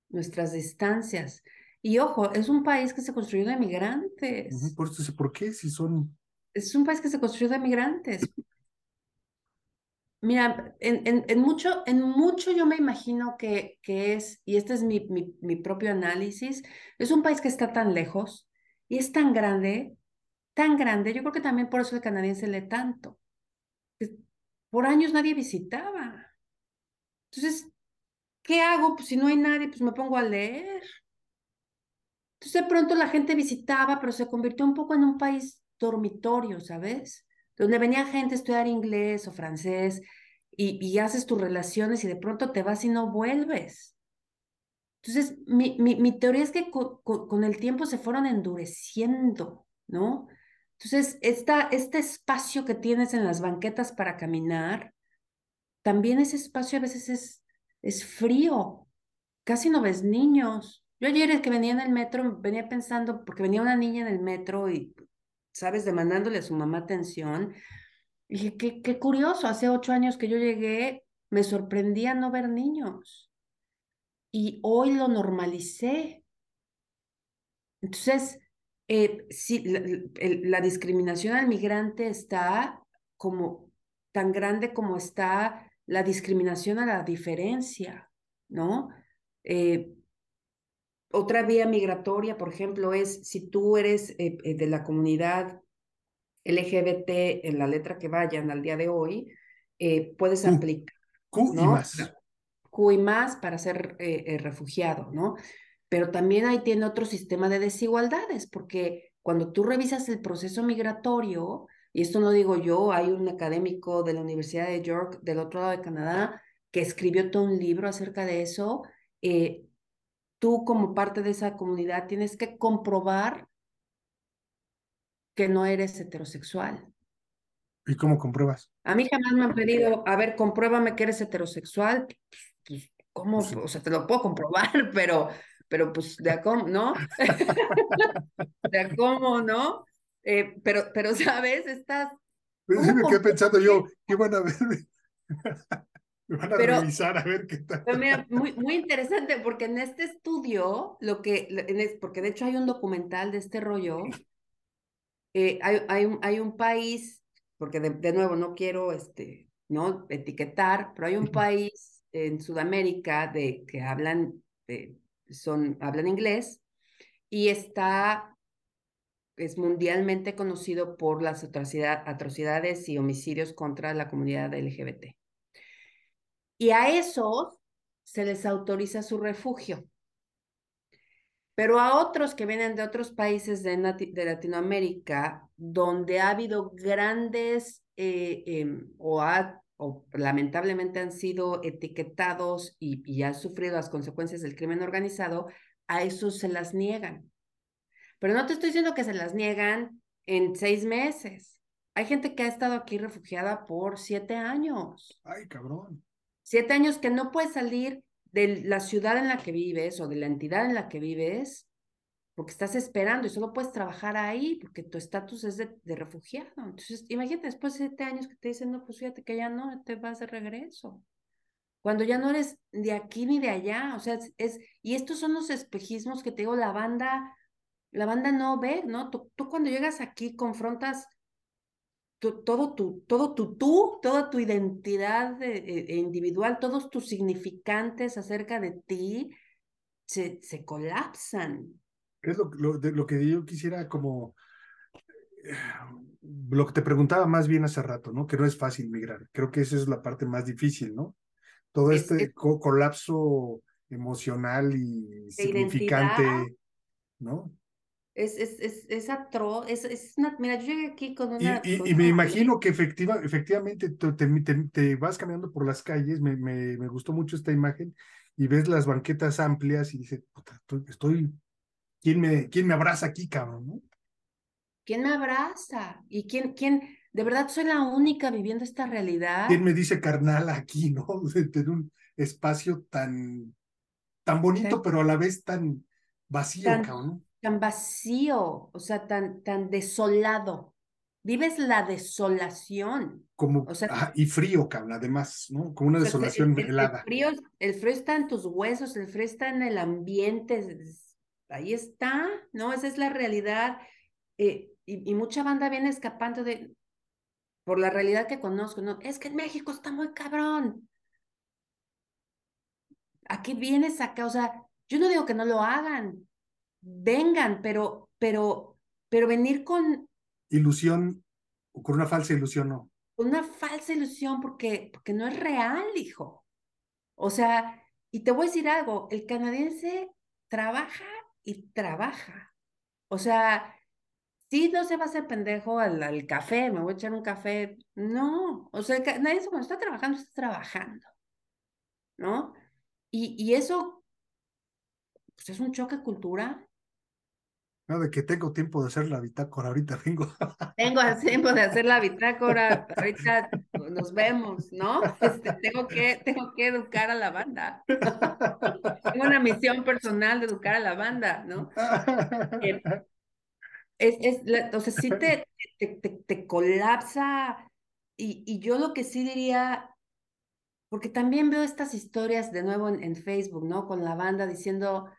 nuestras distancias. Y ojo, es un país que se construyó de migrantes. Ujú, Por eso ¿por qué? Si son. Es un país que se construyó de migrantes. Mira, en, mucho, en mucho yo me imagino que, es, y este es mi, propio análisis, es un país que está tan lejos y es tan grande, tan grande, yo creo que también por eso el canadiense lee tanto. Por años nadie visitaba. Entonces, ¿qué hago? Pues si no hay nadie, pues me pongo a leer. Entonces de pronto la gente visitaba, pero se convirtió un poco en un país dormitorio, ¿sabes? Donde venía gente a estudiar inglés o francés y, haces tus relaciones y de pronto te vas y no vuelves. Entonces, mi, mi, mi teoría es que co- co- con el tiempo se fueron endureciendo, ¿no? Entonces, esta, este espacio que tienes en las banquetas para caminar, también ese espacio a veces es, es frío, casi no ves niños. Yo ayer que venía en el metro, venía pensando, porque venía una niña en el metro y, sabes, demandándole a su mamá atención. Y dije, qué, qué curioso, hace ocho años que yo llegué, me sorprendía no ver niños. Y hoy lo normalicé. Entonces, eh, sí, la, discriminación al migrante está como tan grande como está la discriminación a la diferencia, ¿no? Eh, otra vía migratoria, por ejemplo, es si tú eres eh, eh, de la comunidad LGBT en la letra que vayan al día de hoy, eh, puedes Q. aplicar, Q y más. Q y más para ser eh, refugiado, ¿no? Pero también ahí tiene otro sistema de desigualdades, porque cuando tú revisas el proceso migratorio, y esto no digo yo, hay un académico de la Universidad de York, del otro lado de Canadá, que escribió todo un libro acerca de eso, eh, tú como parte de esa comunidad tienes que comprobar que no eres heterosexual. ¿Y cómo compruebas? A mí jamás me han pedido, a ver, compruébame que eres heterosexual. Pues, ¿cómo? Pues sí. O sea, te lo puedo comprobar, pero, pero pues, de a cómo, ¿no? De a cómo, ¿no? Eh, pero, pero, ¿sabes? Estás... Pues me quedé pensando yo, ¿qué van a ver? me van a revisar a ver qué tal. mira, muy, muy interesante, porque en este estudio, lo que, porque de hecho hay un documental de este rollo, eh, hay, hay, un, hay un país, porque de, de, nuevo no quiero este, ¿no? etiquetar, pero hay un país en Sudamérica de, que hablan, eh, son, hablan inglés y está, es mundialmente conocido por las atrocidades y homicidios contra la comunidad LGBT. Y a esos se les autoriza su refugio. Pero a otros que vienen de otros países de, Latinoamérica, donde ha habido grandes eh, em, o, o, lamentablemente han sido etiquetados y, y han sufrido las consecuencias del crimen organizado, a esos se las niegan. Pero no te estoy diciendo que se las niegan en seis meses. Hay gente que ha estado aquí refugiada por siete años. Ay, cabrón. Siete años que no puede salir de la ciudad en la que vives o de la entidad en la que vives, porque estás esperando y solo puedes trabajar ahí porque tu estatus es de, refugiado. Entonces, imagínate después de siete años que te dicen, no, pues fíjate que ya no, te vas de regreso. Cuando ya no eres de aquí ni de allá, o sea, es, y estos son los espejismos que te digo, la banda, la banda no ve, ¿no? Tú, tú cuando llegas aquí confrontas todo tu, todo tu tú, toda tu identidad e, e individual, todos tus significantes acerca de ti se, se colapsan. Es lo, lo, de, lo que yo quisiera como lo que te preguntaba más bien hace rato, ¿no? Que no es fácil migrar. Creo que esa es la parte más difícil, ¿no? Todo este colapso emocional y significante, ¿no? Es, es, es, es atroz, es, es una, mira, yo llegué aquí con una... Y, y, me imagino que efectiva, efectivamente te, te, vas caminando por las calles, me, me, me, gustó mucho esta imagen, y ves las banquetas amplias y dices, estoy, estoy, ¿quién me, quién me abraza aquí, cabrón? ¿no? ¿Quién me abraza? ¿Y quién, quién, de verdad soy la única viviendo esta realidad? ¿Quién me dice carnal aquí, no? Tener un espacio tan, tan bonito, pero a la vez tan vacío, cabrón tan vacío, o sea, tan, tan desolado. Vives la desolación. Como, o sea, y frío, cabrón, además, ¿no? Como una desolación helada. El frío, el frío está en tus huesos, el frío está en el ambiente, ahí está, ¿no? Esa es la realidad. Eh, y, y, mucha banda viene escapando de, por la realidad que conozco, ¿no? Es que en México está muy cabrón. Aquí vienes acá, o sea, yo no digo que no lo hagan, vengan, pero, pero, pero venir con... Ilusión, o con una falsa ilusión, no. Una falsa ilusión porque, porque no es real, hijo. O sea, y te voy a decir algo, el canadiense trabaja y trabaja. O sea, sí, no se va a hacer pendejo al, al, café, me voy a echar un café. No, o sea, nadie cuando está trabajando, está trabajando. ¿No? Y, y eso, pues es un choque cultural. No, de que tengo tiempo de hacer la bitácora, ahorita vengo. Tengo tiempo de hacer la bitácora, ahorita nos vemos, ¿no? Este, tengo, que, tengo que educar a la banda. tengo una misión personal de educar a la banda, ¿no? Eh, es, es, o sea, sí te, te, te, colapsa y, y, yo lo que sí diría, porque también veo estas historias de nuevo en, en Facebook, ¿no? Con la banda diciendo,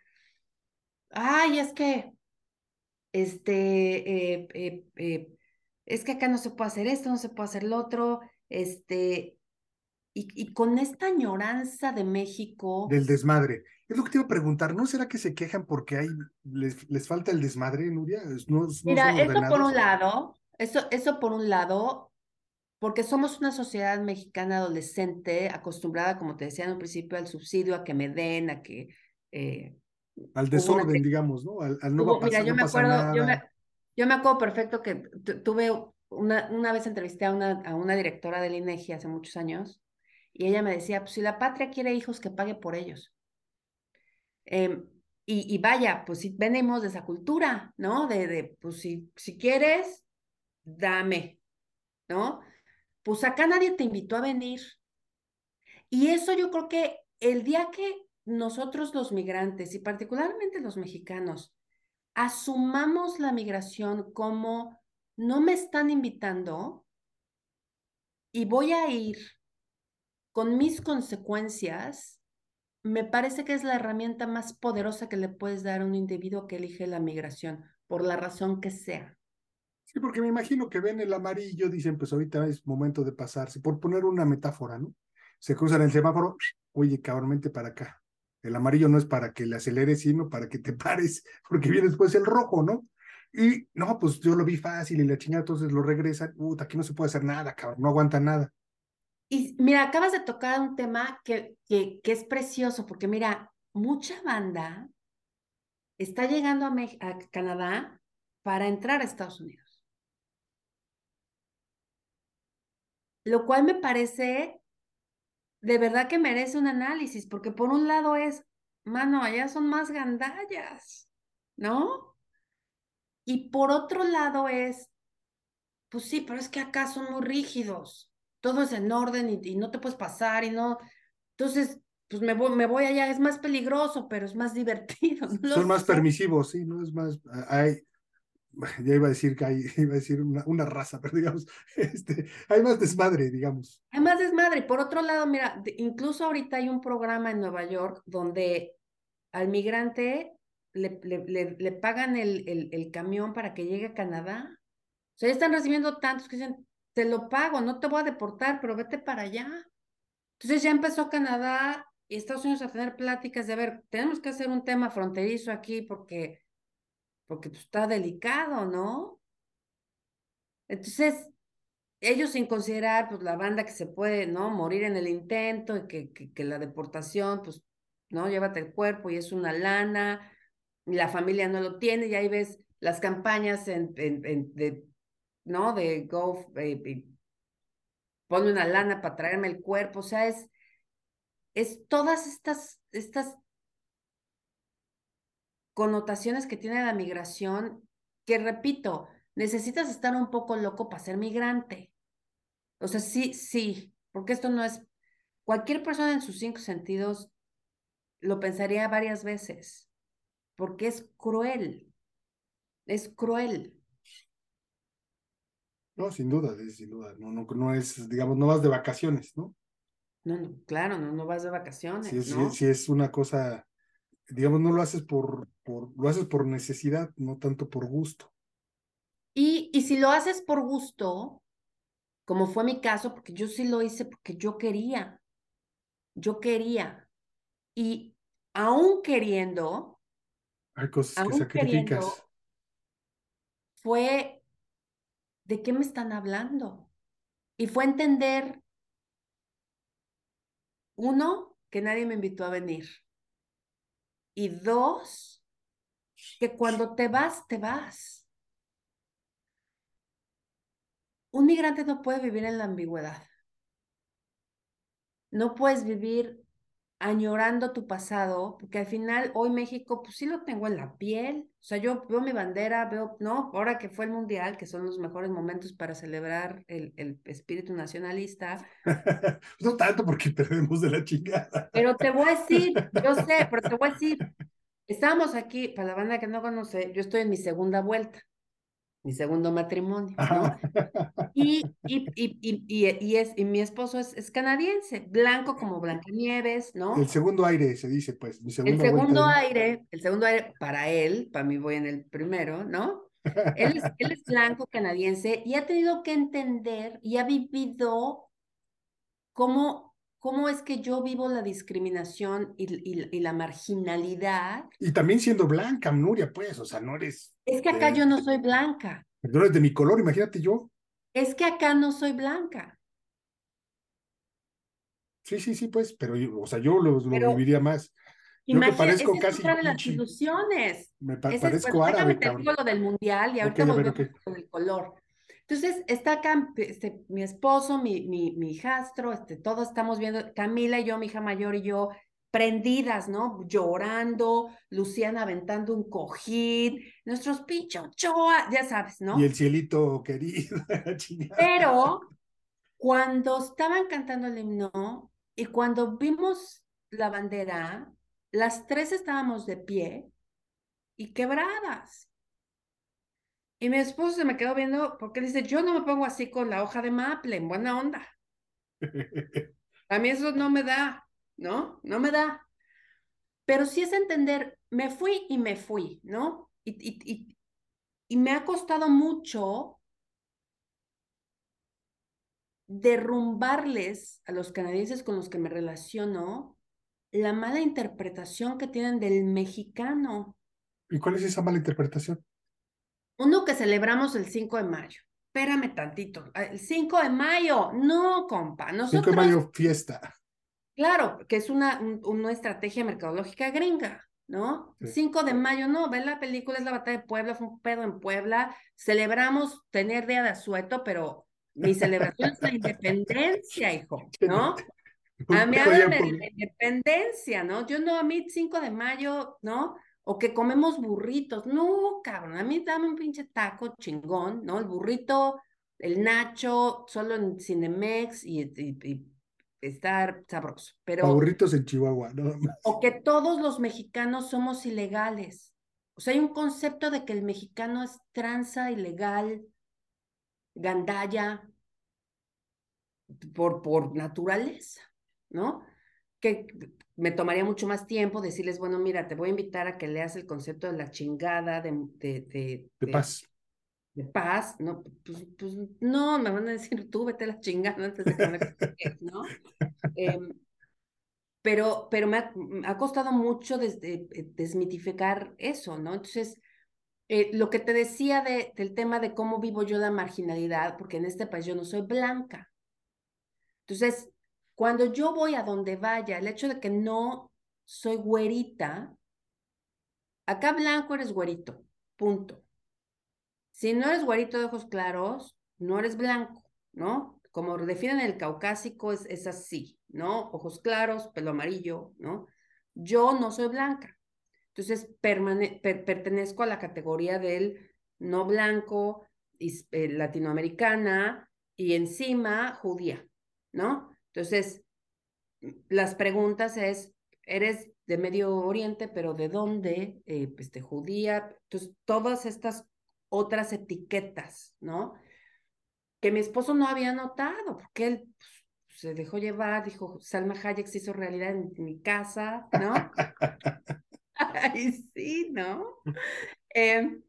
ay, es que este, eh, eh, eh, es que acá no se puede hacer esto, no se puede hacer lo otro, este, y, y, con esta añoranza de México. Del desmadre. Es lo que te iba a preguntar, ¿no será que se quejan porque hay, les, les falta el desmadre, Nuria? No, Mira, eso por un lado, eso, eso por un lado, porque somos una sociedad mexicana adolescente acostumbrada, como te decía en un principio, al subsidio, a que me den, a que al desorden, digamos, ¿no? Al, no va a pasar, Mira, yo me acuerdo, yo me, yo me, acuerdo perfecto que tuve una, una vez entrevisté a una, a una directora del INEGI hace muchos años y ella me decía, pues si la patria quiere hijos, que pague por ellos. Em, y, y, vaya, pues si venimos de esa cultura, ¿no? De, de pues si, si quieres, dame, ¿no? Pues acá nadie te invitó a venir. Y eso yo creo que el día que nosotros los migrantes y particularmente los mexicanos asumamos la migración como no me están invitando y voy a ir con mis consecuencias, me parece que es la herramienta más poderosa que le puedes dar a un individuo que elige la migración, por la razón que sea. Sí, porque me imagino que ven el amarillo, dicen, pues ahorita es momento de pasarse, por poner una metáfora, ¿no? Se cruzan el semáforo, oye, cabronmente para acá. El amarillo no es para que le aceleres, sino para que te pares, porque viene después el rojo, ¿no? Y no, pues yo lo vi fácil y la chingada, entonces lo regresan. Uy, aquí no se puede hacer nada, cabrón, no aguanta nada. Y mira, acabas de tocar un tema que, que, que es precioso, porque mira, mucha banda está llegando a, a Canadá para entrar a Estados Unidos. Lo cual me parece de verdad que merece un análisis, porque por un lado es, mano, allá son más gandallas, ¿no? Y por otro lado es, pues sí, pero es que acá son muy rígidos, todo es en orden y, no te puedes pasar y no. Entonces, pues me voy, me voy allá, es más peligroso, pero es más divertido. son más permisivos, sí, ¿no? Es más, hay, ya iba a decir que hay, iba a decir una, una, raza, pero digamos, este, hay más desmadre, digamos. Hay más desmadre. Por otro lado, mira, incluso ahorita hay un programa en Nueva York donde al migrante le, le, le, pagan el, el, el, camión para que llegue a Canadá. O sea, ya están recibiendo tantos que dicen, te lo pago, no te voy a deportar, pero vete para allá. Entonces ya empezó Canadá y Estados Unidos a tener pláticas de, a ver, tenemos que hacer un tema fronterizo aquí porque, porque pues, está delicado, ¿no? Entonces, ellos sin considerar pues la banda que se puede, ¿no? Morir en el intento y que, que, la deportación, pues, ¿no? Llévate el cuerpo y es una lana, la familia no lo tiene, y ahí ves las campañas de, ¿no? De go, eh, una lana para traerme el cuerpo, o sea, es, es todas estas, estas connotaciones que tiene la migración, que repito, necesitas estar un poco loco para ser migrante. O sea, sí, sí, porque esto no es, cualquier persona en sus cinco sentidos lo pensaría varias veces porque es cruel, es cruel. No, sin duda, sin duda, no, no, no es, digamos, no vas de vacaciones, ¿no? No, no claro, no, no vas de vacaciones. Si es, ¿no? si, es una cosa, digamos, no lo haces por, por, lo haces por necesidad, no tanto por gusto. Y, y si lo haces por gusto, como fue mi caso, porque yo sí lo hice porque yo quería, yo quería. Y aún queriendo, hay cosas que sacrificas. Fue, ¿de qué me están hablando? Y fue entender, uno, que nadie me invitó a venir. Y dos, que cuando te vas, te vas. Un migrante no puede vivir en la ambigüedad. No puedes vivir añorando tu pasado, porque al final hoy México, pues sí lo tengo en la piel. O sea, yo veo mi bandera, veo, ¿no? Ahora que fue el Mundial, que son los mejores momentos para celebrar el, el espíritu nacionalista. no tanto porque perdemos de la chingada. Pero te voy a decir, yo sé, pero te voy a decir, estamos aquí, para la banda que no conoce, yo estoy en mi segunda vuelta mi segundo matrimonio, ¿no? Y, y, y, y, es, y mi esposo es, es canadiense, blanco como Blancanieves, ¿no? El segundo aire, se dice, pues. Mi el segundo aire, el segundo aire para él, para mí voy en el primero, ¿no? Él es, él es blanco canadiense y ha tenido que entender y ha vivido cómo cómo es que yo vivo la discriminación y, y, la marginalidad. Y también siendo blanca, Nuria, pues, o sea, no eres... Es que acá yo no soy blanca. No eres de mi color, imagínate yo. Es que acá no soy blanca. Sí, sí, sí, pues, pero, o sea, yo lo, lo viviría más. Yo me parezco es casi. de las ilusiones. Me pa parezco árabe, cabrón. lo del mundial y ahorita okay, volvemos okay. con el color. Entonces, está acá este, mi esposo, mi, mi, mi hijastro, este, todos estamos viendo, Camila y yo, mi hija mayor y yo, prendidas, ¿no? Llorando, Luciana aventando un cojín, nuestros pinchos choa, ya sabes, ¿no? Y el cielito querido. Pero cuando estaban cantando el himno y cuando vimos la bandera, las tres estábamos de pie y quebradas. Y mi esposo se me quedó viendo porque dice, yo no me pongo así con la hoja de maple, en buena onda. A mí eso no me da, ¿no? No me da. Pero sí es entender, me fui y me fui, ¿no? Y, y, y, y me ha costado mucho derrumbarles a los canadienses con los que me relaciono la mala interpretación que tienen del mexicano. ¿Y cuál es esa mala interpretación? Uno que celebramos el 5 de mayo. Espérame tantito. El 5 de mayo. No, compa. Nosotros... 5 de mayo, fiesta. Claro, que es una, una estrategia mercadológica gringa, ¿no? 5 de mayo, no, ve la película, es la batalla de Puebla, fue un pedo en Puebla. Celebramos tener día de asueto, pero mi celebración es la independencia, hijo, ¿no? A mí háblame de la independencia, ¿no? Yo no, a mí 5 de mayo, ¿no? O que comemos burritos. No, cabrón, a mí dame un pinche taco chingón, ¿no? El burrito, el nacho, solo en Cinemex y, y, estar sabroso. Pero, burritos en Chihuahua, ¿no? O que todos los mexicanos somos ilegales. O sea, hay un concepto de que el mexicano es tranza, ilegal, gandalla, por, por naturaleza, ¿no? Que me tomaría mucho más tiempo decirles, bueno, mira, te voy a invitar a que leas el concepto de la chingada, de... De, de, de paz. De paz, no, pues, pues, no, me van a decir, tú vete a la chingada antes de que me ¿no? Em, pero, pero me ha, costado mucho desde, eh, desmitificar eso, ¿no? Entonces, eh, lo que te decía de, del tema de cómo vivo yo la marginalidad, porque en este país yo no soy blanca. Entonces, cuando yo voy a donde vaya, el hecho de que no soy güerita, acá blanco eres güerito, punto. Si no eres güerito de ojos claros, no eres blanco, ¿no? Como definen el caucásico, es, así, ¿no? Ojos claros, pelo amarillo, ¿no? Yo no soy blanca. Entonces, pertenezco a la categoría del no blanco, eh, latinoamericana y encima judía, ¿no? Entonces, las preguntas es, ¿eres de Medio Oriente, pero de dónde? Eh, pues de judía. Entonces, todas estas otras etiquetas, ¿no? Que mi esposo no había notado, porque él pues, se dejó llevar, dijo, Salma Hayek se hizo realidad en mi casa, ¿no? Ay, sí, ¿no? Em,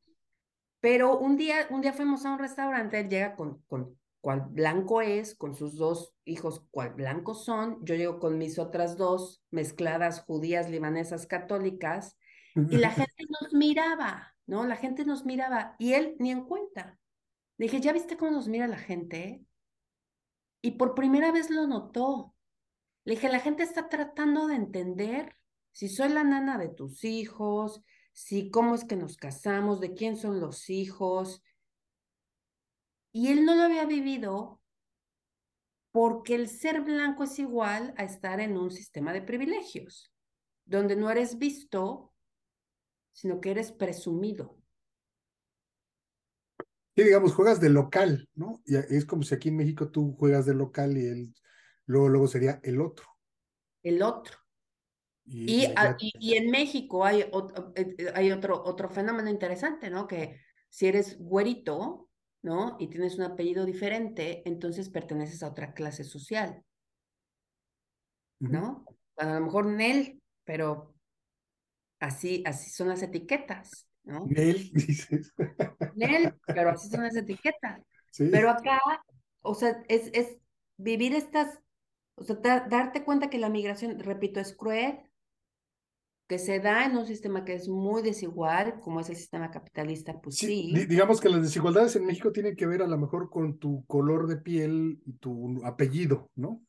pero un día, un día fuimos a un restaurante, él llega con, con cuál blanco es, con sus dos hijos cuál blancos son, yo llego con mis otras dos mezcladas judías, libanesas, católicas, y la gente nos miraba, ¿no? La gente nos miraba y él ni en cuenta. Le dije, ¿ya viste cómo nos mira la gente? Y por primera vez lo notó. Le dije, la gente está tratando de entender si soy la nana de tus hijos, si cómo es que nos casamos, de quién son los hijos. Y él no lo había vivido porque el ser blanco es igual a estar en un sistema de privilegios, donde no eres visto, sino que eres presumido. Y digamos, juegas de local, ¿no? Y es como si aquí en México tú juegas de local y él luego, luego sería el otro. El otro. Y, y, en México hay, otro, eh, hay otro, otro fenómeno interesante, ¿no? Que si eres güerito, ¿no? Y tienes un apellido diferente, entonces perteneces a otra clase social, ¿no? A lo mejor Nel, pero así, así son las etiquetas, ¿no? Nel, dices. Nel, pero así son las etiquetas. Pero acá, o sea, es, es vivir estas, o sea, darte cuenta que la migración, repito, es cruel, que se da en un sistema que es muy desigual, como es el sistema capitalista, pues sí. Digamos que las desigualdades en México tienen que ver a lo mejor con tu color de piel y tu apellido, ¿no?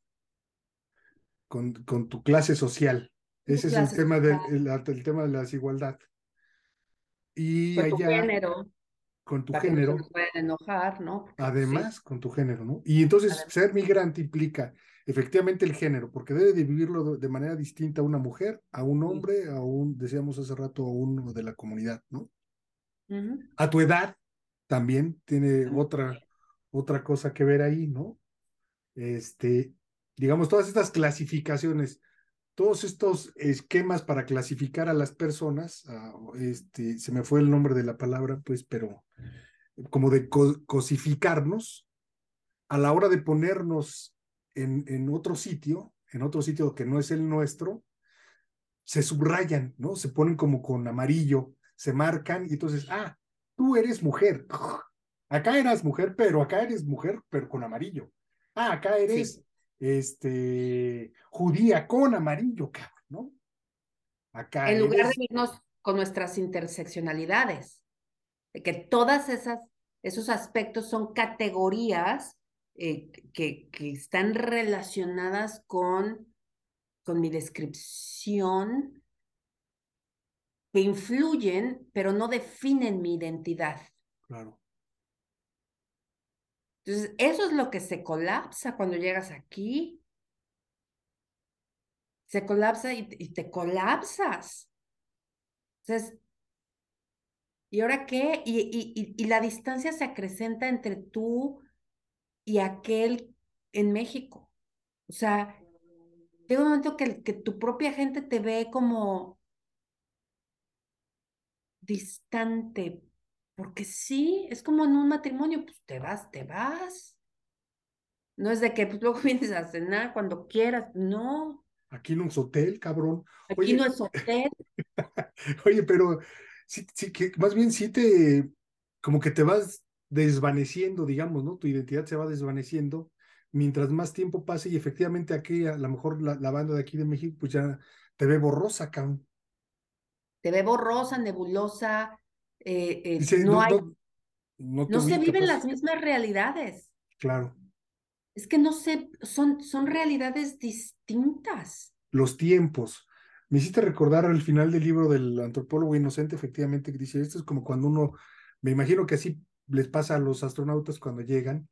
Con, con tu clase social. Ese es el tema, de, el, tema de la desigualdad. Y con tu género. Con tu género. No pueden enojar, ¿no? Además, con tu género, ¿no? Y entonces ser migrante implica efectivamente el género, porque debe de vivirlo de manera distinta a una mujer, a un hombre, a un, decíamos hace rato, a uno de la comunidad, ¿no? A tu edad también tiene otra, otra cosa que ver ahí, ¿no? Este, digamos, todas estas clasificaciones, todos estos esquemas para clasificar a las personas, este, se me fue el nombre de la palabra, pues, pero como de cosificarnos a la hora de ponernos en, en otro sitio, en otro sitio que no es el nuestro, se subrayan, ¿no? Se ponen como con amarillo, se marcan y entonces, ah, tú eres mujer. Acá eras mujer, pero acá eres mujer, pero con amarillo. Ah, acá eres este, judía con amarillo, cabrón, ¿no? Acá en lugar de irnos con nuestras interseccionalidades, de que todas esas esos aspectos son categorías eh, que, que, están relacionadas con, con mi descripción, que influyen, pero no definen mi identidad. Claro. Entonces, eso es lo que se colapsa cuando llegas aquí. Se colapsa y, y te colapsas. Entonces, ¿Y ahora qué? Y, y, y, la distancia se acrecenta entre tú y aquel en México. O sea, llega un momento que, que tu propia gente te ve como distante, porque sí, es como en un matrimonio, pues te vas, te vas. No es de que pues, luego vienes a cenar cuando quieras, no. Aquí no es hotel, cabrón. Aquí no es hotel. Oye, pero sí, sí, que más bien sí te, como que te vas desvaneciendo, digamos, ¿no? Tu identidad se va desvaneciendo mientras más tiempo pase y efectivamente aquí a lo mejor la, banda de aquí de México pues ya te ve borrosa, cabrón. Te ve borrosa, nebulosa, eh, eh, no, hay, no, se viven las mismas realidades. Claro. Es que no sé, son, son realidades distintas. Los tiempos, me hiciste recordar el final del libro del antropólogo inocente, efectivamente, que dice, esto es como cuando uno, me imagino que así les pasa a los astronautas cuando llegan,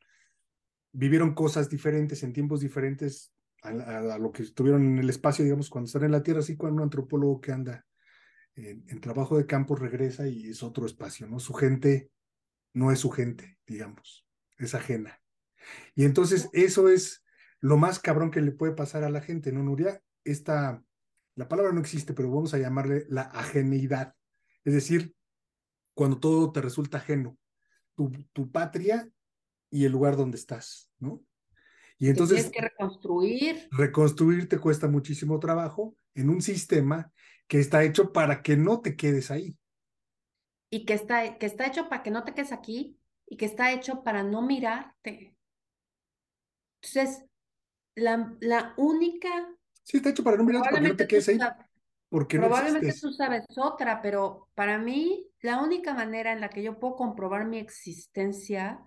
vivieron cosas diferentes en tiempos diferentes a, lo que estuvieron en el espacio, digamos, cuando están en la Tierra, así cuando un antropólogo que anda en, en trabajo de campo regresa y es otro espacio, ¿no? Su gente no es su gente, digamos, es ajena. Y entonces eso es lo más cabrón que le puede pasar a la gente, ¿no, Nuria? Esta la palabra no existe, pero vamos a llamarle la ajeneidad. Es decir, cuando todo te resulta ajeno, tu, tu patria y el lugar donde estás, ¿no? Y entonces... Tienes que reconstruir. Reconstruir te cuesta muchísimo trabajo en un sistema que está hecho para que no te quedes ahí. Y que está, que está hecho para que no te quedes aquí y que está hecho para no mirarte. Entonces, la, la única Sí, está hecho para no mirar para que no te quedes ahí. Porque probablemente tú sabes otra, pero para mí la única manera en la que yo puedo comprobar mi existencia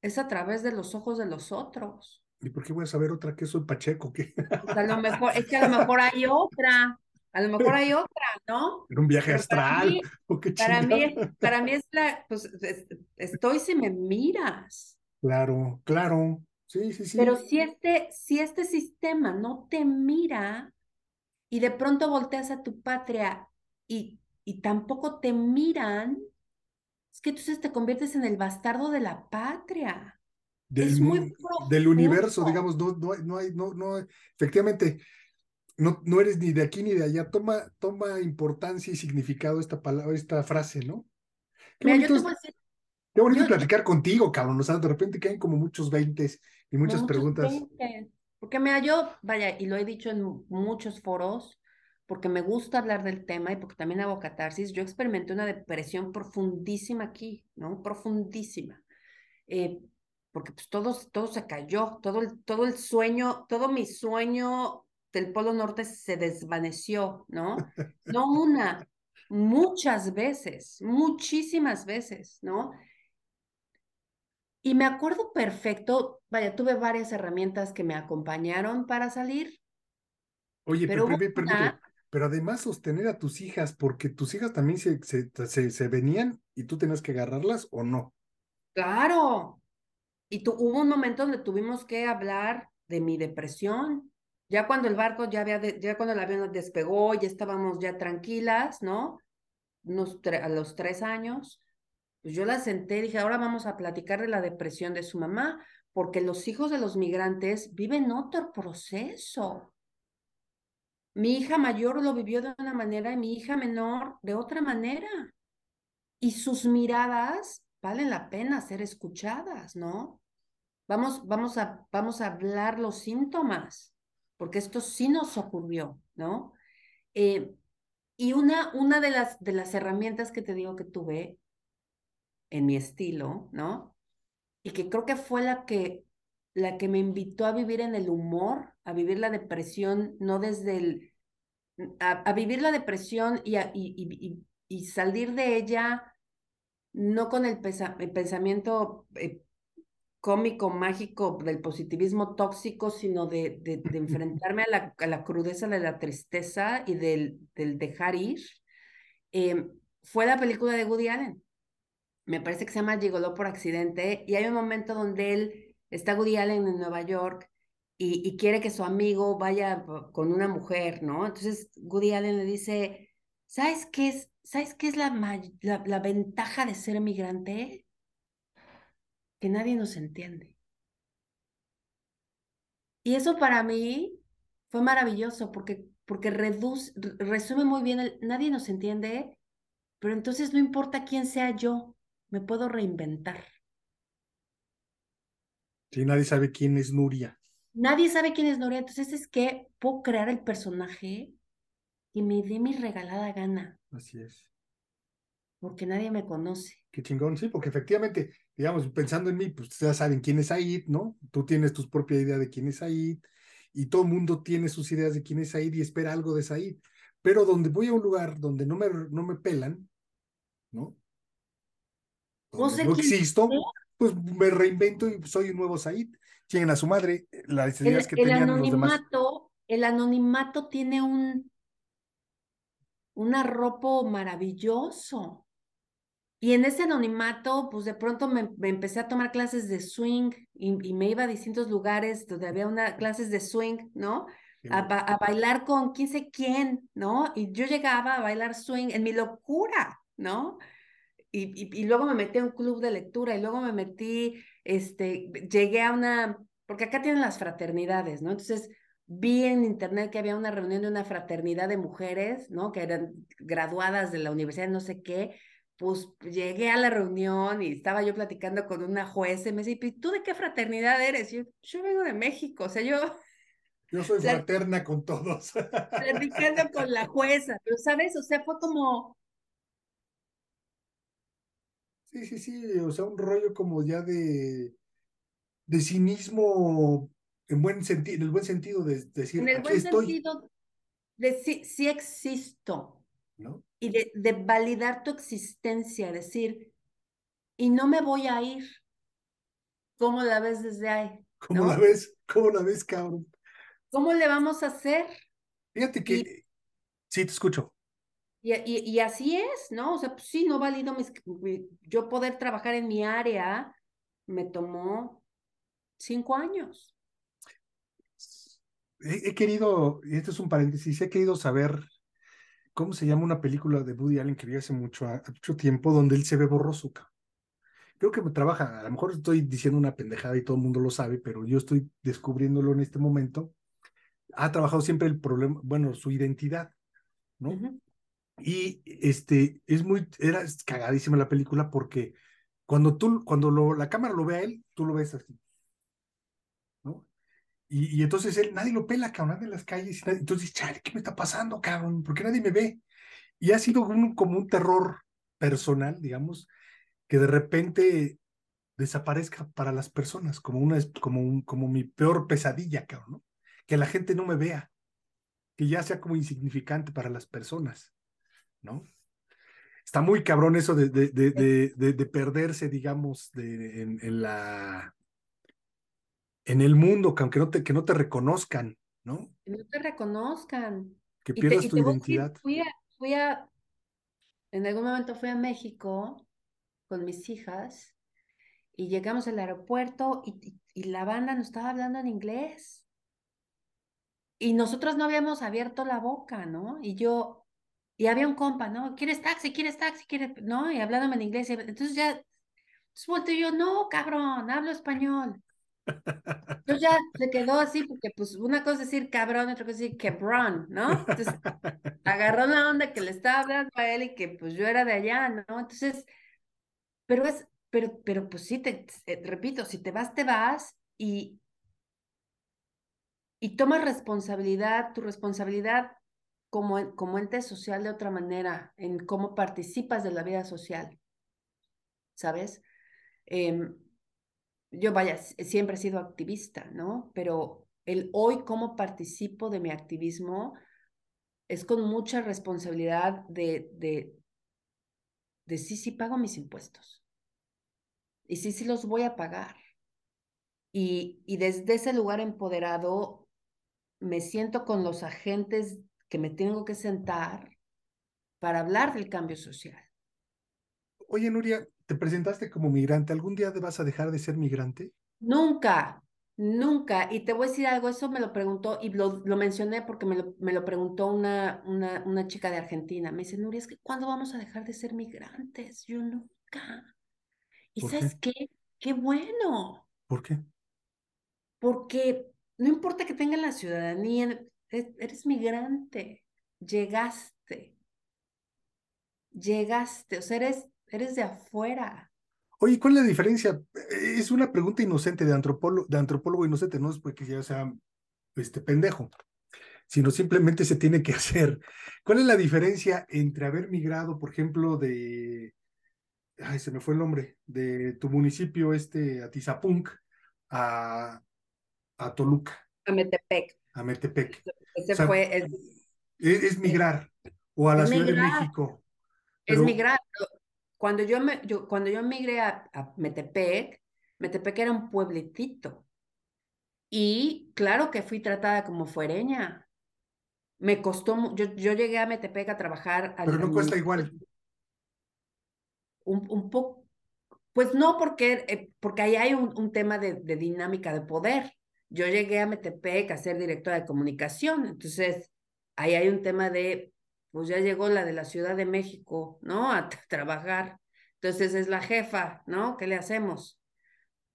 es a través de los ojos de los otros. ¿Y por qué voy a saber otra que soy Pacheco? ¿qué? Pues a lo mejor, es que a lo mejor hay otra, a lo mejor hay otra, ¿no? En un viaje astral. Para mí, para mí, es la, pues estoy si me miras. Claro, claro. Sí, sí, sí. Pero si este, si este sistema no te mira y de pronto volteas a tu patria y, y tampoco te miran, es que entonces te conviertes en el bastardo de la patria. Del, del universo, digamos, no, no, no hay, no, no, efectivamente, no, no eres ni de aquí ni de allá. Toma, toma importancia y significado esta palabra, esta frase, ¿no? Qué Mira, bonito, es, qué bonito platicar contigo, cabrón. O sea, de repente caen como muchos veintes y muchas preguntas. Porque mira, yo, vaya, y lo he dicho en muchos foros, porque me gusta hablar del tema y porque también hago catarsis, yo experimenté una depresión profundísima aquí, ¿no? Profundísima. Eh, porque pues todo, todo se cayó, todo el, todo el sueño, todo mi sueño del Polo Norte se desvaneció, ¿no? No una, muchas veces, muchísimas veces, ¿no? Y me acuerdo perfecto, vaya, tuve varias herramientas que me acompañaron para salir. Oye, pero, pero, además sostener a tus hijas, porque tus hijas también se, se, se, venían y tú tenías que agarrarlas o no. Claro. Y tu, hubo un momento donde tuvimos que hablar de mi depresión. Ya cuando el barco ya había, ya cuando el avión despegó, ya estábamos ya tranquilas, ¿no? a los tres años pues yo la senté y dije, ahora vamos a platicar de la depresión de su mamá, porque los hijos de los migrantes viven otro proceso. Mi hija mayor lo vivió de una manera y mi hija menor de otra manera. Y sus miradas valen la pena ser escuchadas, ¿no? Vamos, vamos, a, vamos a hablar los síntomas, porque esto sí nos ocurrió, ¿no? Eh, y una, una de, las, de las herramientas que te digo que tuve en mi estilo, ¿no? Y que creo que fue la que, la que me invitó a vivir en el humor, a vivir la depresión, no desde el, a, vivir la depresión y, y, y, salir de ella no con el, pensamiento eh, cómico, mágico del positivismo tóxico, sino de, de, enfrentarme a la, a la, crudeza de la tristeza y del, del dejar ir, em, fue la película de Woody Allen. Me parece que se llama Llegó por accidente y hay un momento donde él está Woody Allen en Nueva York y, y, quiere que su amigo vaya con una mujer, ¿no? Entonces Woody Allen le dice, ¿sabes qué es, ¿sabes qué es la, la, la ventaja de ser migrante? Que nadie nos entiende. Y eso para mí fue maravilloso porque, porque reduce, resume muy bien nadie nos entiende, pero entonces no importa quién sea yo, me puedo reinventar. Sí, nadie sabe quién es Nuria. Nadie sabe quién es Nuria, entonces es que puedo crear el personaje y me dé mi regalada gana. Así es. Porque nadie me conoce. Qué chingón, sí, porque efectivamente, digamos, pensando en mí, pues ya saben quién es Aid, ¿no? Tú tienes tu propia idea de quién es Aid y todo el mundo tiene sus ideas de quién es Aid y espera algo de Said. Pero donde voy a un lugar donde no me, no me pelan, ¿no? Donde no, existo, pues me reinvento y soy un nuevo Said. Tienen a su madre, las ideas que tenían los demás. El anonimato tiene un, un arropo maravilloso. Y en ese anonimato, pues de pronto me, empecé a tomar clases de swing y, me iba a distintos lugares donde había una, clases de swing, ¿no? A, a, bailar con quién sé quién, ¿no? Y yo llegaba a bailar swing en mi locura, ¿no? Y, y, luego me metí a un club de lectura y luego me metí, este, llegué a una, porque acá tienen las fraternidades, ¿no? Entonces vi en internet que había una reunión de una fraternidad de mujeres, ¿no? Que eran graduadas de la universidad, no sé qué. Pues llegué a la reunión y estaba yo platicando con una jueza y me decía, ¿tú de qué fraternidad eres? yo, yo vengo de México, o sea, yo... Yo soy fraterna con todos. Platicando con la jueza, pero sabes, o sea, fue como, Sí, sí, sí, o sea, un rollo como ya de, de cinismo en buen sentido, en el buen sentido de, decir, en el buen sentido de sí, sí existo, ¿no? Y de, de validar tu existencia, decir, y no me voy a ir. ¿Cómo la ves desde ahí? ¿Cómo la ves? ¿Cómo la ves, cabrón? ¿Cómo le vamos a hacer? Fíjate que, sí, te escucho. Y, y, así es, ¿no? O sea, pues sí, no valido mis, yo poder trabajar en mi área me tomó cinco años. He, querido, y esto es un paréntesis, he querido saber cómo se llama una película de Woody Allen que vi hace mucho, mucho tiempo, donde él se ve borroso. Creo que me trabaja, a lo mejor estoy diciendo una pendejada y todo el mundo lo sabe, pero yo estoy descubriéndolo en este momento. Ha trabajado siempre el problema, bueno, su identidad, ¿no? Y este, es muy, era cagadísima la película porque cuando tú, cuando lo, la cámara lo ve a él, tú lo ves así. ¿No? Y, y entonces él, nadie lo pela, cabrón, en las calles. Y entonces, chale, ¿qué me está pasando, cabrón? ¿Por qué nadie me ve? Y ha sido un, como un terror personal, digamos, que de repente desaparezca para las personas, como una, como un, como mi peor pesadilla, cabrón, ¿no? Que la gente no me vea, que ya sea como insignificante para las personas. ¿No? Está muy cabrón eso de, de, de, de perderse, digamos, de, en, la en el mundo, que aunque no te, que no te reconozcan, ¿no? Que no te reconozcan. Que pierdas tu identidad. Fui a, fui a, en algún momento fui a México con mis hijas y llegamos al aeropuerto y, y, la banda nos estaba hablando en inglés. Y nosotros no habíamos abierto la boca, ¿no? Y yo, y había un compa, ¿no? ¿Quieres taxi? ¿Quieres taxi? ¿Quieres? ¿No? Y hablándome en inglés. Entonces ya, entonces volteo yo, no, cabrón, hablo español. Entonces ya se quedó así, porque pues una cosa es decir cabrón, otra cosa es decir quebrón, ¿no? Entonces agarró la onda que le estaba hablando a él y que pues yo era de allá, ¿no? Entonces, pero es, pero, pero pues sí, te, eh, repito, si te vas, te vas y, y tomas responsabilidad, tu responsabilidad como, como ente social de otra manera, en cómo participas de la vida social, ¿sabes? Em, yo vaya, siempre he sido activista, ¿no? Pero el hoy cómo participo de mi activismo es con mucha responsabilidad de, de, de sí, sí pago mis impuestos. Y sí, sí los voy a pagar. Y, y desde ese lugar empoderado me siento con los agentes que me tengo que sentar para hablar del cambio social. Oye, Nuria, te presentaste como migrante. ¿Algún día vas a dejar de ser migrante? Nunca, nunca. Y te voy a decir algo, eso me lo preguntó y lo, lo mencioné porque me lo, me lo preguntó una, una, una, chica de Argentina. Me dice, Nuria, es que ¿cuándo vamos a dejar de ser migrantes? Yo nunca. ¿Y sabes qué? qué? ¡Qué bueno! ¿Por qué? Porque no importa que tengan la ciudadanía, eres migrante, llegaste, llegaste, o sea, eres eres de afuera. Oye, ¿cuál es la diferencia? Es una pregunta inocente de antropólogo, de antropólogo inocente, no es porque ya sea este pendejo, sino simplemente se tiene que hacer. ¿Cuál es la diferencia entre haber migrado, por ejemplo, de, ay, se me fue el nombre, de tu municipio este, Atizapunk, a, a Toluca? A Metepec. A Metepec. Ese fue, es, migrar, o a la Ciudad de México. Es migrar, cuando yo, me, yo, cuando yo migré a, Metepec, Metepec era un puebletito. Y claro que fui tratada como fuereña. Me costó, yo, yo llegué a Metepec a trabajar. Pero no cuesta igual. Un, un poco, pues no, porque, eh, porque ahí hay un, un tema de, de, dinámica de poder. Yo llegué a Metepec a ser directora de comunicación, entonces ahí hay un tema de pues ya llegó la de la Ciudad de México, ¿no? A trabajar. Entonces es la jefa, ¿no? ¿Qué le hacemos?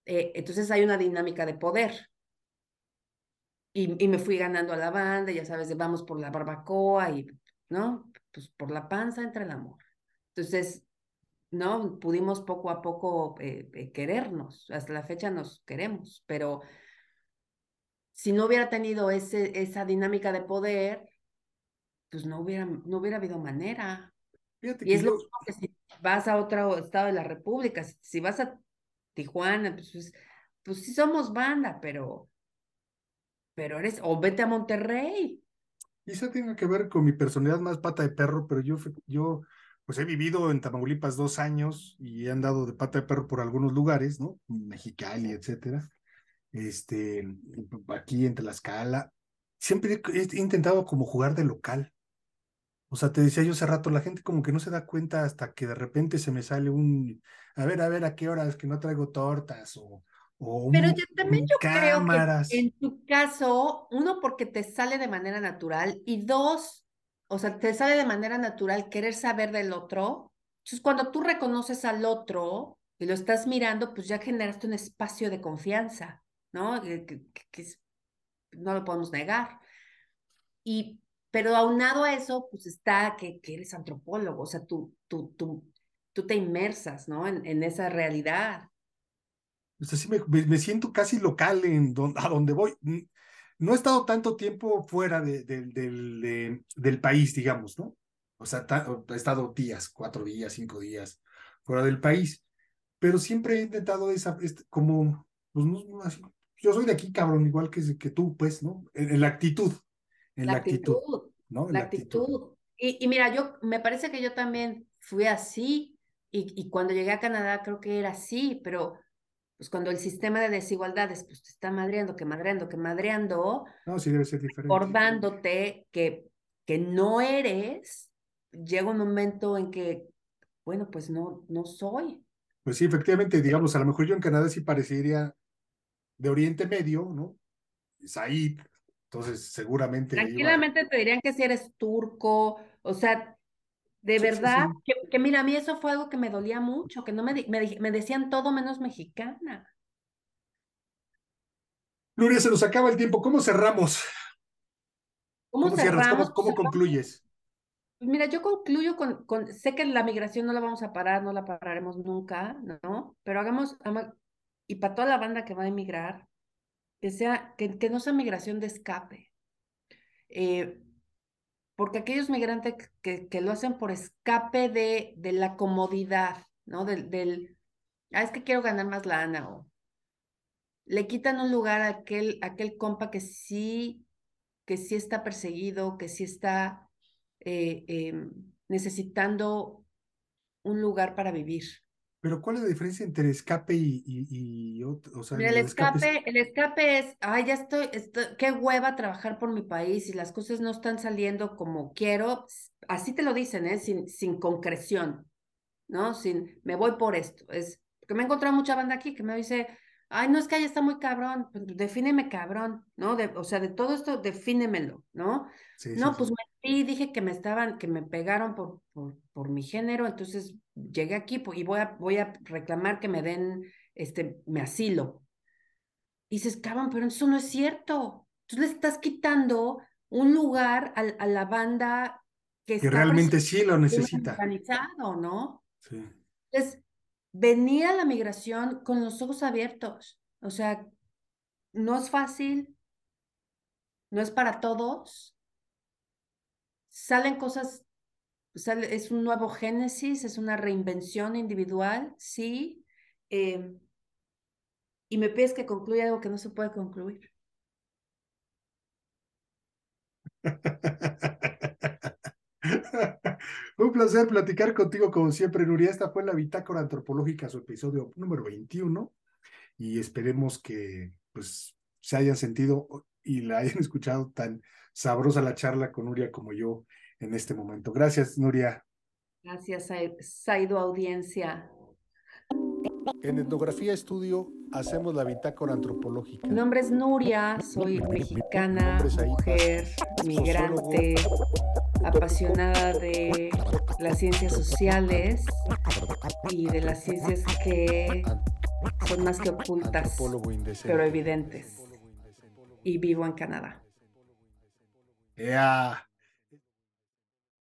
Eh, entonces hay una dinámica de poder. Y, y, me fui ganando a la banda, ya sabes, vamos por la barbacoa y, ¿no? Pues por la panza entra el amor. Entonces, ¿no? Pudimos poco a poco eh, eh, querernos, hasta la fecha nos queremos, pero si no hubiera tenido ese, esa dinámica de poder, pues no hubiera, no hubiera habido manera. y es lo mismo que si vas a otro estado de la República, si, vas a Tijuana, pues, pues, pues, sí somos banda, pero, pero eres, o vete a Monterrey. Quizá tenga que ver con mi personalidad más pata de perro, pero yo, yo pues he vivido en Tamaulipas dos años y he andado de pata de perro por algunos lugares, ¿no? Mexicali, etcétera. Este, aquí en Tlaxcala. Siempre he intentado como jugar de local. O sea, te decía yo hace rato, la gente como que no se da cuenta hasta que de repente se me sale un, a ver, a ver, a qué horas que no traigo tortas o... o Pero yo también yo creo que en tu caso, uno, porque te sale de manera natural y dos, o sea, te sale de manera natural querer saber del otro. Entonces, cuando tú reconoces al otro y lo estás mirando, pues ya generaste un espacio de confianza, ¿no? Que, que, que no lo podemos negar. Y pero aunado a eso, pues está que, que eres antropólogo, o sea, tú, tú, tú, tú te inmersas, ¿no? En, en esa realidad. Pues así me, me, siento casi local en a donde voy. No he estado tanto tiempo fuera de, del, del país, digamos, ¿no? O sea, he estado días, cuatro días, cinco días fuera del país, pero siempre he intentado esa, este, como, pues no, yo soy de aquí, cabrón, igual que, que tú, pues, ¿no? en la actitud, en la, actitud, ¿no? la, actitud. Y, y, mira, yo me parece que yo también fui así y, y, cuando llegué a Canadá creo que era así, pero pues cuando el sistema de desigualdades pues te está madreando, que madreando, que madreando. No, sí debe ser diferente. Recordándote que, que no eres, llega un momento en que, bueno, pues no, no soy. Pues sí, efectivamente, digamos, a lo mejor yo en Canadá sí parecería de Oriente Medio, ¿no? Said, entonces, seguramente. Tranquilamente te dirían que si eres turco, o sea, de verdad, Que, mira, a mí eso fue algo que me dolía mucho, que no me, me, me decían todo menos mexicana. Nuria, se nos acaba el tiempo. ¿Cómo cerramos? ¿Cómo, cerramos? ¿Cómo, concluyes? Mira, yo concluyo con, con, sé que la migración no la vamos a parar, no la pararemos nunca, ¿no? Pero hagamos, y para toda la banda que va a emigrar, que sea, que, no sea migración de escape. Eh, porque aquellos migrantes que, que, lo hacen por escape de, de la comodidad, ¿no? Del, ah, es que quiero ganar más lana, o le quitan un lugar a aquel, aquel compa que sí, que sí está perseguido, que sí está eh, em, necesitando un lugar para vivir. Pero ¿cuál es la diferencia entre escape y, y, otro? O sea, el, escape, es... el escape es, ay, ya estoy, estoy, qué hueva trabajar por mi país y las cosas no están saliendo como quiero. Así te lo dicen, ¿eh? Sin, sin concreción, ¿no? Sin, me voy por esto. Es, porque me he encontrado mucha banda aquí que me dice, ay, no es que ahí está muy cabrón, pues defíneme cabrón, ¿no? De, o sea, de todo esto, defínemelo, ¿no? no, pues me dije que me estaban, que me pegaron por, por, por mi género, entonces llegué aquí y voy a, voy a reclamar que me den, este, me asilo. Y dices, cabrón, pero eso no es cierto. Tú le estás quitando un lugar a, a la banda que, que realmente sí lo necesita. Organizado, ¿no? Sí. Entonces, venía la migración con los ojos abiertos. O sea, no es fácil, no es para todos. Salen cosas, es un nuevo génesis, es una reinvención individual, sí. Eh, y me pides que concluya algo que no se puede concluir. Un placer platicar contigo como siempre, Nuria. Esta fue la Bitácora Antropológica, su episodio número 21 y esperemos que pues se hayan sentido y la hayan escuchado tan sabrosa la charla con Nuria como yo en este momento. Gracias, Nuria. Gracias, Saido Audiencia. En Etnografía Estudio hacemos la bitácora antropológica. Mi nombre es Nuria, soy mexicana, mujer, migrante, apasionada de las ciencias sociales y de las ciencias que son más que ocultas, pero evidentes. Y vivo en Canadá. Yeah.